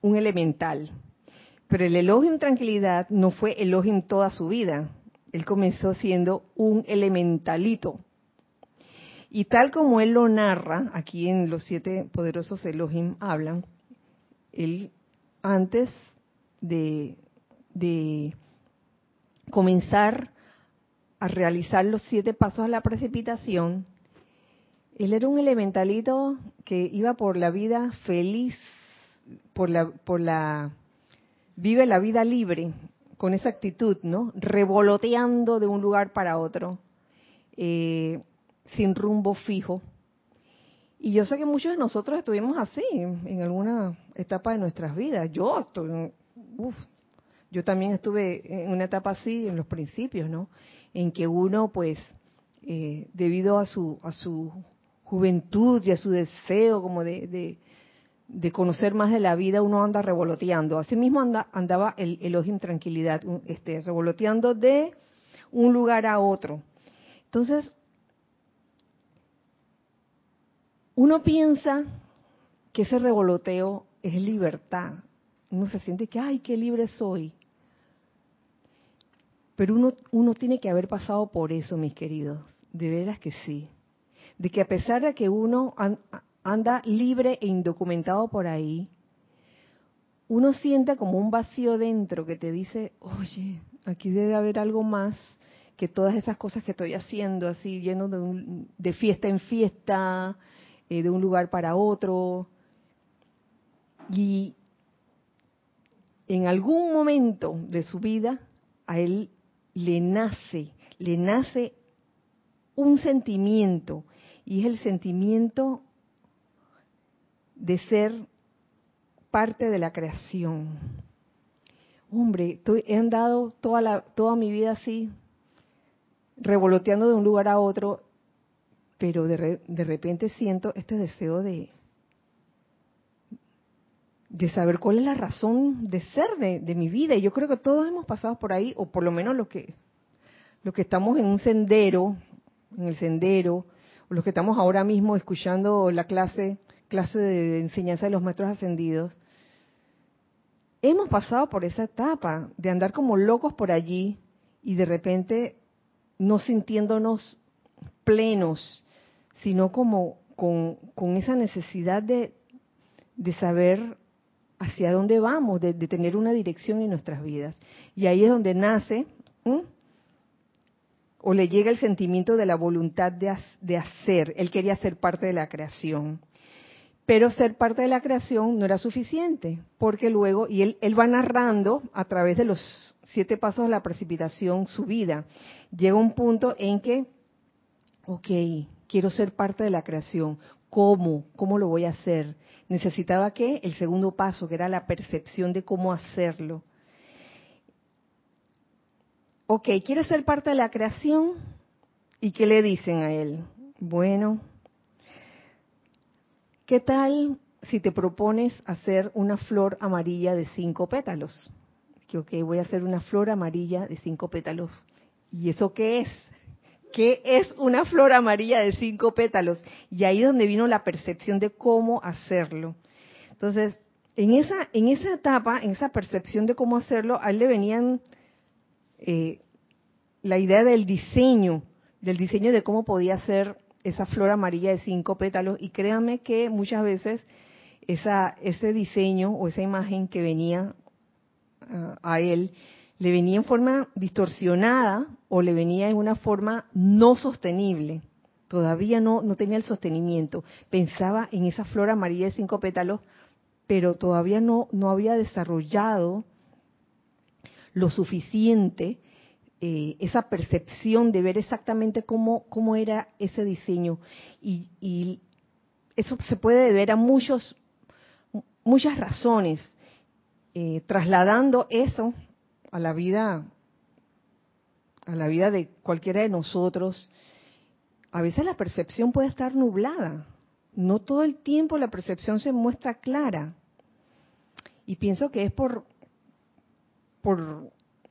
un elemental. Pero el Elohim tranquilidad no fue Elohim toda su vida. Él comenzó siendo un elementalito. Y tal como él lo narra, aquí en los siete poderosos Elohim hablan, él antes de, comenzar a realizar los siete pasos a la precipitación, él era un elementalito que iba por la vida feliz, por la, por la, vive la vida libre, con esa actitud, ¿no? Revoloteando de un lugar para otro, eh, sin rumbo fijo. Y yo sé que muchos de nosotros estuvimos así en alguna etapa de nuestras vidas. Yo estoy, yo también estuve en una etapa así en los principios, ¿no? en que uno, pues, eh, debido a su, a su juventud y a su deseo como de, de, conocer más de la vida, uno anda revoloteando. Así mismo anda, andaba el Elohim Tranquilidad, este, revoloteando de un lugar a otro. Entonces, uno piensa que ese revoloteo es libertad. Uno se siente que, ay, qué libre soy. Pero uno, uno tiene que haber pasado por eso, mis queridos. De veras que sí. De que a pesar de que uno anda libre e indocumentado por ahí, uno siente como un vacío dentro que te dice, oye, aquí debe haber algo más que todas esas cosas que estoy haciendo, así yendo de, de fiesta en fiesta, eh, de un lugar para otro, y en algún momento de su vida a él le nace, le nace un sentimiento, y es el sentimiento de ser parte de la creación. Hombre, he andado toda, la, toda mi vida así, revoloteando de un lugar a otro, pero de, de repente siento este deseo de, de saber cuál es la razón de ser de, de, mi vida. Y yo creo que todos hemos pasado por ahí, o por lo menos los que, los que estamos en un sendero, en el sendero, o los que estamos ahora mismo escuchando la clase, clase de enseñanza de los maestros ascendidos, hemos pasado por esa etapa de andar como locos por allí y de repente no sintiéndonos plenos, sino como con, con esa necesidad de, de, saber hacia dónde vamos, de, tener una dirección en nuestras vidas. Y ahí es donde nace o le llega el sentimiento de la voluntad de, de hacer. Él quería ser parte de la creación. Pero ser parte de la creación no era suficiente, porque luego, y él, él va narrando a través de los siete pasos de la precipitación su vida, llega un punto en que, ok, quiero ser parte de la creación. ¿Cómo? ¿Cómo lo voy a hacer? Necesitaba que el segundo paso, que era la percepción de cómo hacerlo. Ok, ¿quiere ser parte de la creación? ¿Y qué le dicen a él? Bueno, ¿Qué tal si te propones hacer una flor amarilla de cinco pétalos? Que, ok, voy a hacer una flor amarilla de cinco pétalos. ¿Y eso qué es? ¿Qué es una flor amarilla de cinco pétalos? Y ahí es donde vino la percepción de cómo hacerlo. Entonces, en esa, en esa etapa, en esa percepción de cómo hacerlo, a él le venían eh, la idea del diseño, del diseño de cómo podía ser esa flor amarilla de cinco pétalos y créanme que muchas veces esa, ese diseño o esa imagen que venía uh, a él le venía en forma distorsionada o le venía en una forma no sostenible. Todavía no, no tenía el sostenimiento. Pensaba en esa flor amarilla de cinco pétalos, pero todavía no, no había desarrollado lo suficiente eh, esa percepción de ver exactamente cómo, cómo era ese diseño. Y, y, eso se puede deber a muchos, muchas razones. Eh, trasladando eso a la vida, a la vida de cualquiera de nosotros, a veces la percepción puede estar nublada. No todo el tiempo la percepción se muestra clara. Y pienso que es por, por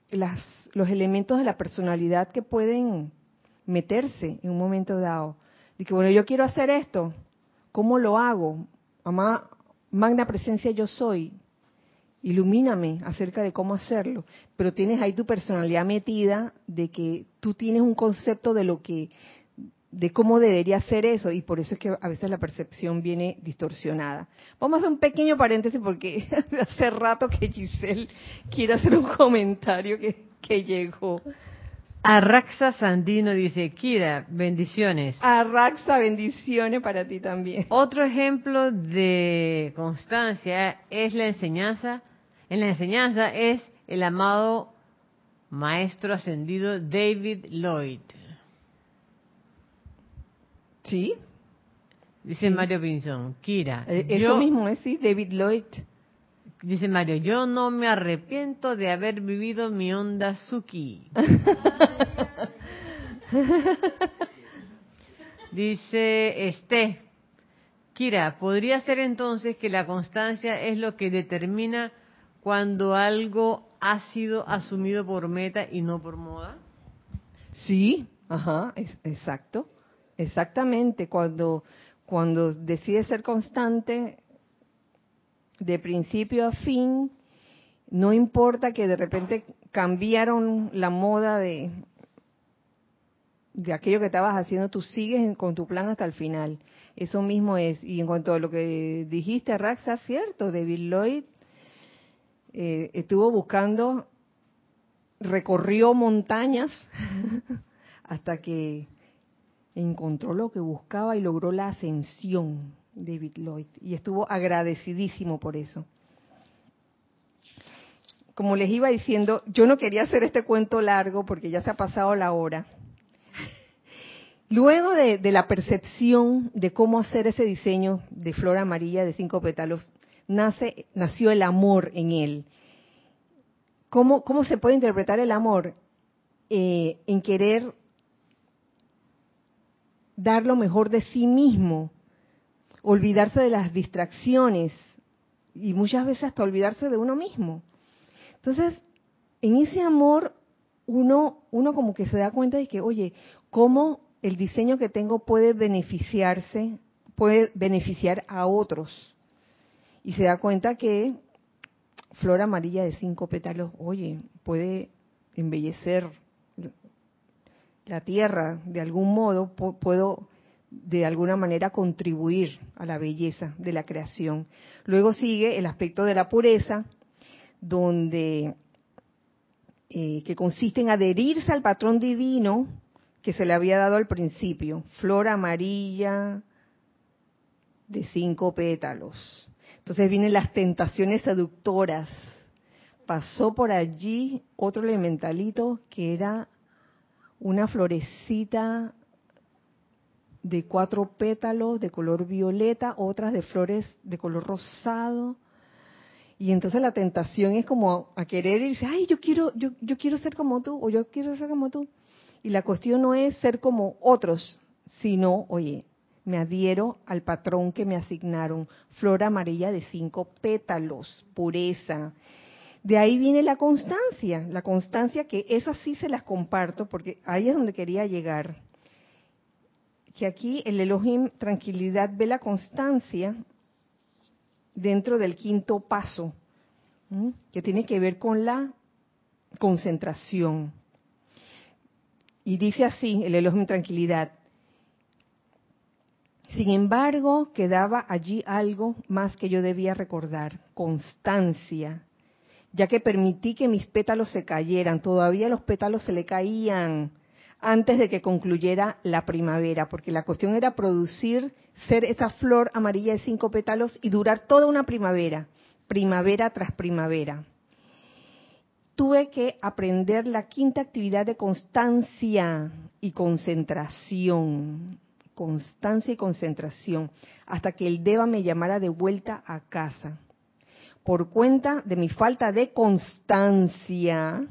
las los elementos de la personalidad que pueden meterse en un momento dado. Y que, bueno, yo quiero hacer esto, ¿cómo lo hago? Amá, magna presencia yo soy, ilumíname acerca de cómo hacerlo. Pero tienes ahí tu personalidad metida de que tú tienes un concepto de lo que, de cómo debería ser eso, y por eso es que a veces la percepción viene distorsionada. Vamos a hacer un pequeño paréntesis porque *laughs* hace rato que Giselle quiere hacer un comentario que que llegó. Arraxa Sandino dice, Kira, bendiciones. Arraxa, bendiciones para ti también. Otro ejemplo de constancia es la enseñanza. En la enseñanza es el amado maestro ascendido David Lloyd. ¿Sí? Dice Mario Pinzón, Kira. Eh, eso mismo es, sí, David Lloyd. Dice Mario, yo no me arrepiento de haber vivido mi onda Suki. *laughs* Dice este, Kira, ¿podría ser entonces que la constancia es lo que determina cuando algo ha sido asumido por meta y no por moda? Sí, ajá, exacto, exactamente. Cuando cuando decides ser constante, de principio a fin, no importa que de repente cambiaron la moda de, de aquello que estabas haciendo, tú sigues con tu plan hasta el final. Eso mismo es. Y en cuanto a lo que dijiste, Raxa, cierto, David Lloyd eh, estuvo buscando, recorrió montañas *laughs* hasta que encontró lo que buscaba y logró la ascensión, David Lloyd, y estuvo agradecidísimo por eso. Como les iba diciendo, yo no quería hacer este cuento largo porque ya se ha pasado la hora. Luego de, la percepción de cómo hacer ese diseño de flor amarilla de cinco pétalos, nace, nació el amor en él. ¿Cómo, cómo se puede interpretar el amor? Eh, en querer dar lo mejor de sí mismo, olvidarse de las distracciones y muchas veces hasta olvidarse de uno mismo. Entonces, en ese amor uno, uno como que se da cuenta de que, oye, cómo el diseño que tengo puede beneficiarse, puede beneficiar a otros. Y se da cuenta que flor amarilla de cinco pétalos, oye, puede embellecer la tierra, de algún modo puedo de alguna manera contribuir a la belleza de la creación. Luego sigue el aspecto de la pureza, donde eh, que consiste en adherirse al patrón divino que se le había dado al principio, flor amarilla de cinco pétalos. Entonces vienen las tentaciones seductoras. Pasó por allí otro elementalito que era una florecita de cuatro pétalos de color violeta, otras de flores de color rosado. Y entonces la tentación es como a querer y ay, yo quiero, yo, yo quiero ser como tú, o yo quiero ser como tú. Y la cuestión no es ser como otros, sino, oye, me adhiero al patrón que me asignaron, flor amarilla de cinco pétalos, pureza. De ahí viene la constancia, la constancia que esas sí se las comparto porque ahí es donde quería llegar. Que aquí el Elohim tranquilidad ve la constancia dentro del quinto paso, que tiene que ver con la concentración. Y dice así el Elohim tranquilidad. Sin embargo, quedaba allí algo más que yo debía recordar, constancia, ya que permití que mis pétalos se cayeran. Todavía los pétalos se le caían antes de que concluyera la primavera, porque la cuestión era producir, ser esa flor amarilla de cinco pétalos y durar toda una primavera, primavera tras primavera. Tuve que aprender la quinta actividad de constancia y concentración, constancia y concentración, hasta que el Deva me llamara de vuelta a casa por cuenta de mi falta de constancia,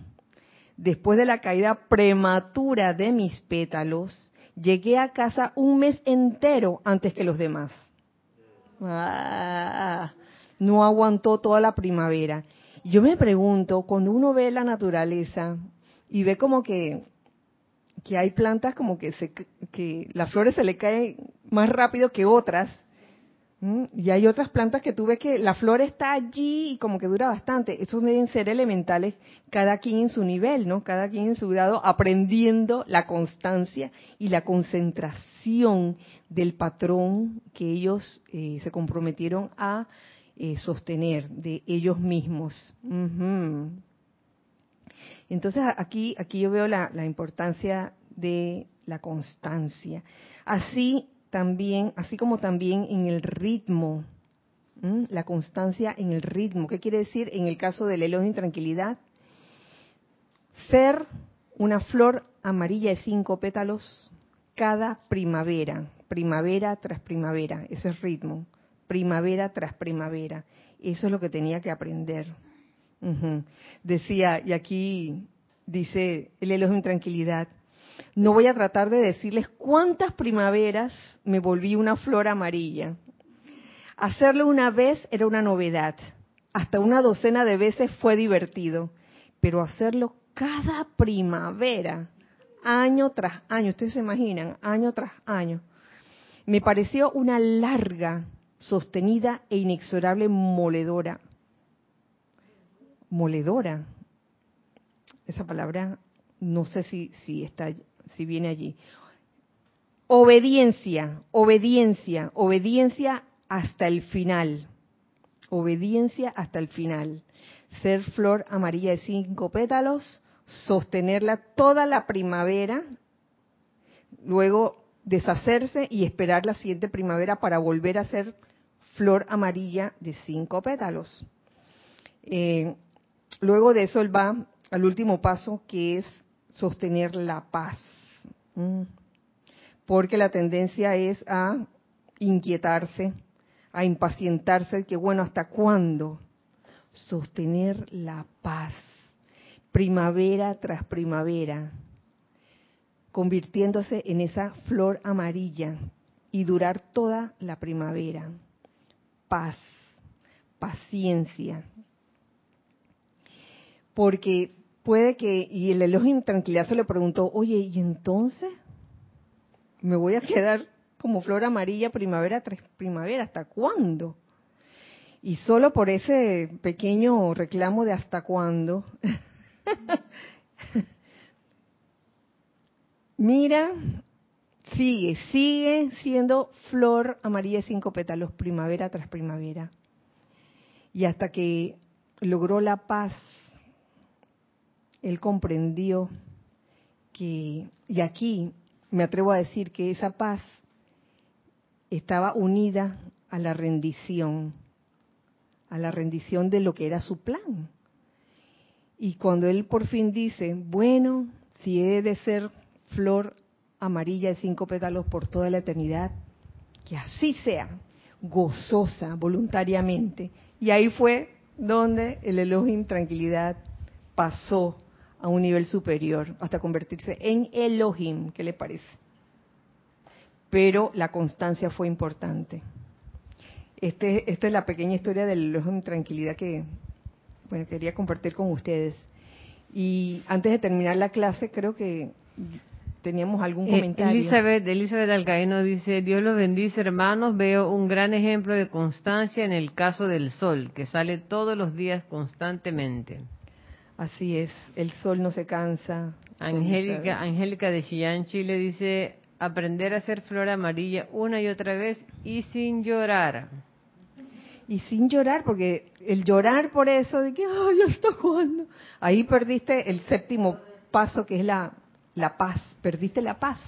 después de la caída prematura de mis pétalos, llegué a casa un mes entero antes que los demás. Ah, no aguantó toda la primavera. Yo me pregunto, cuando uno ve la naturaleza y ve como que, que hay plantas como que, se, que las flores se le caen más rápido que otras, y hay otras plantas que tú ves que la flor está allí y como que dura bastante. Esos deben ser elementales, cada quien en su nivel, ¿no? Cada quien en su grado, aprendiendo la constancia y la concentración del patrón que ellos eh, se comprometieron a eh, sostener de ellos mismos. Entonces aquí, aquí yo veo la, la importancia de la constancia. Así también, así como también en el ritmo, la constancia en el ritmo. ¿Qué quiere decir en el caso del elogio y tranquilidad? Ser una flor amarilla de cinco pétalos cada primavera, primavera tras primavera, eso es ritmo, primavera tras primavera. Eso es lo que tenía que aprender. Decía, y aquí dice el elogio en tranquilidad, no voy a tratar de decirles cuántas primaveras me volví una flor amarilla. Hacerlo una vez era una novedad. Hasta una docena de veces fue divertido. Pero hacerlo cada primavera, año tras año, ustedes se imaginan, año tras año, me pareció una larga, sostenida e inexorable moledora. Moledora. Esa palabra no sé si, si está si viene allí. Obediencia, obediencia, obediencia hasta el final. Obediencia hasta el final. Ser flor amarilla de cinco pétalos, sostenerla toda la primavera, luego deshacerse y esperar la siguiente primavera para volver a ser flor amarilla de cinco pétalos. Eh, luego de eso él va al último paso que es sostener la paz. Mm. Porque la tendencia es a inquietarse, a impacientarse, que bueno, ¿hasta cuándo? Sostener la paz, primavera tras primavera, convirtiéndose en esa flor amarilla y durar toda la primavera. Paz, paciencia. Porque puede que, y el elogio en tranquilidad se le preguntó, oye, ¿y entonces? ¿Me voy a quedar como flor amarilla primavera tras primavera? ¿Hasta cuándo? Y solo por ese pequeño reclamo de hasta cuándo, *laughs* mira, sigue, sigue siendo flor amarilla de cinco pétalos, primavera tras primavera. Y hasta que logró la paz él comprendió que, y aquí me atrevo a decir que esa paz estaba unida a la rendición, a la rendición de lo que era su plan. Y cuando él por fin dice, bueno, si he de ser flor amarilla de cinco pétalos por toda la eternidad, que así sea, gozosa, voluntariamente. Y ahí fue donde el Elohim tranquilidad pasó a un nivel superior hasta convertirse en Elohim, ¿qué le parece? Pero la constancia fue importante. Este, esta es la pequeña historia del Elohim Tranquilidad que bueno, quería compartir con ustedes. Y antes de terminar la clase, creo que teníamos algún eh, comentario. Elizabeth, Elizabeth Alcaíno dice, Dios los bendice hermanos, veo un gran ejemplo de constancia en el caso del sol, que sale todos los días constantemente. Así es, el sol no se cansa. Angélica, Angélica de Chillán, Chile dice, aprender a hacer flor amarilla una y otra vez y sin llorar. Y sin llorar, porque el llorar por eso de que, ay, ya está jugando. Ahí perdiste el séptimo paso que es la, la paz, perdiste la paz.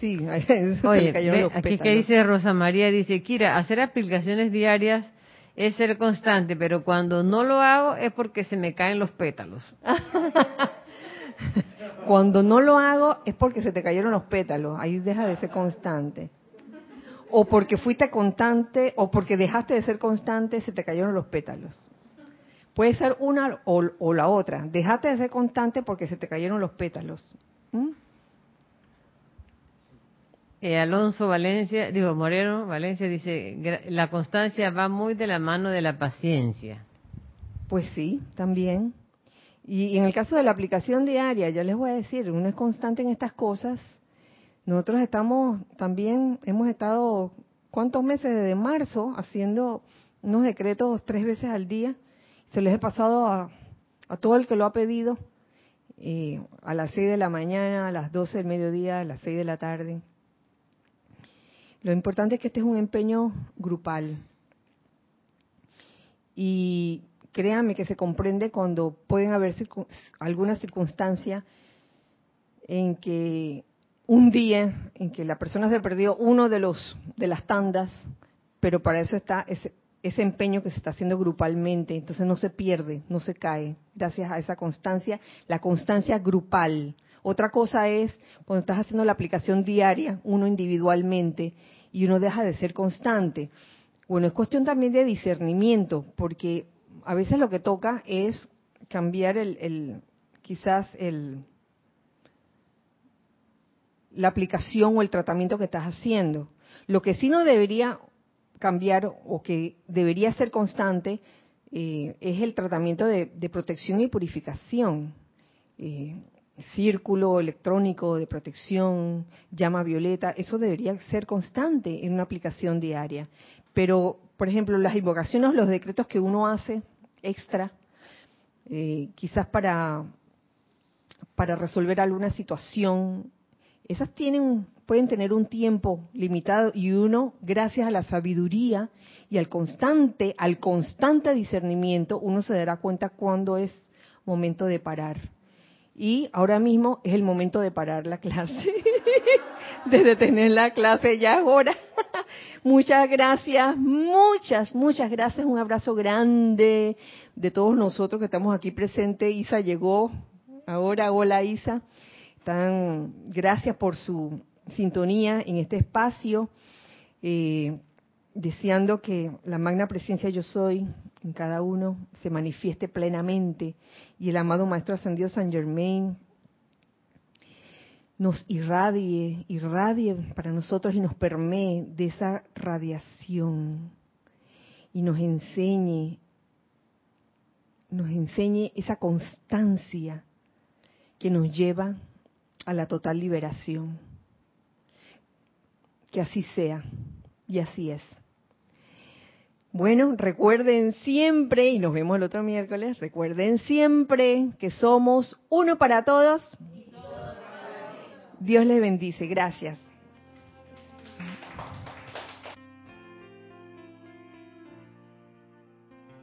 Sí, *laughs* Oye, aquí que dice Rosa María, dice, Kira, hacer aplicaciones diarias es ser constante, pero cuando no lo hago es porque se me caen los pétalos. *laughs* cuando no lo hago es porque se te cayeron los pétalos, ahí deja de ser constante. O porque fuiste constante, o porque dejaste de ser constante, se te cayeron los pétalos. Puede ser una o, la otra. Dejaste de ser constante porque se te cayeron los pétalos. ¿Mm? Eh, Alonso Valencia, digo Moreno Valencia dice, la constancia va muy de la mano de la paciencia. Pues sí, también. Y, en el caso de la aplicación diaria, ya les voy a decir, uno es constante en estas cosas. Nosotros estamos también, hemos estado, ¿cuántos meses desde marzo haciendo unos decretos tres veces al día? Se les he pasado a, todo el que lo ha pedido, eh, a las seis de la mañana, a las doce del mediodía, a las seis de la tarde. Lo importante es que este es un empeño grupal. Y créanme que se comprende cuando pueden haber alguna circunstancia en que un día en que la persona se perdió uno de los de las tandas, pero para eso está ese, ese empeño que se está haciendo grupalmente, entonces no se pierde, no se cae, gracias a esa constancia, la constancia grupal. Otra cosa es cuando estás haciendo la aplicación diaria, uno individualmente, y uno deja de ser constante. Bueno, es cuestión también de discernimiento, porque a veces lo que toca es cambiar el, quizás el, la aplicación o el tratamiento que estás haciendo. Lo que sí no debería cambiar o que debería ser constante eh, es el tratamiento de, protección y purificación. Eh, círculo electrónico de protección, llama violeta, eso debería ser constante en una aplicación diaria. Pero, por ejemplo, las invocaciones, los decretos que uno hace extra, eh, quizás para, para resolver alguna situación, esas tienen, pueden tener un tiempo limitado y uno, gracias a la sabiduría y al constante, al constante discernimiento, uno se dará cuenta cuándo es momento de parar Y ahora mismo es el momento de parar la clase, *laughs* de detener la clase, ya es hora. *laughs* muchas gracias, muchas, muchas gracias. Un abrazo grande de todos nosotros que estamos aquí presentes. Isa llegó ahora. Hola Isa. Tan, gracias por su sintonía en este espacio. Eh, deseando que la magna presencia yo soy en cada uno se manifieste plenamente y el amado Maestro Ascendido San Germain nos irradie, irradie para nosotros y nos permee de esa radiación y nos enseñe, nos enseñe esa constancia que nos lleva a la total liberación. Que así sea y así es. Bueno, recuerden siempre, y nos vemos el otro miércoles, recuerden siempre que somos uno para todos. Dios les bendice. Gracias.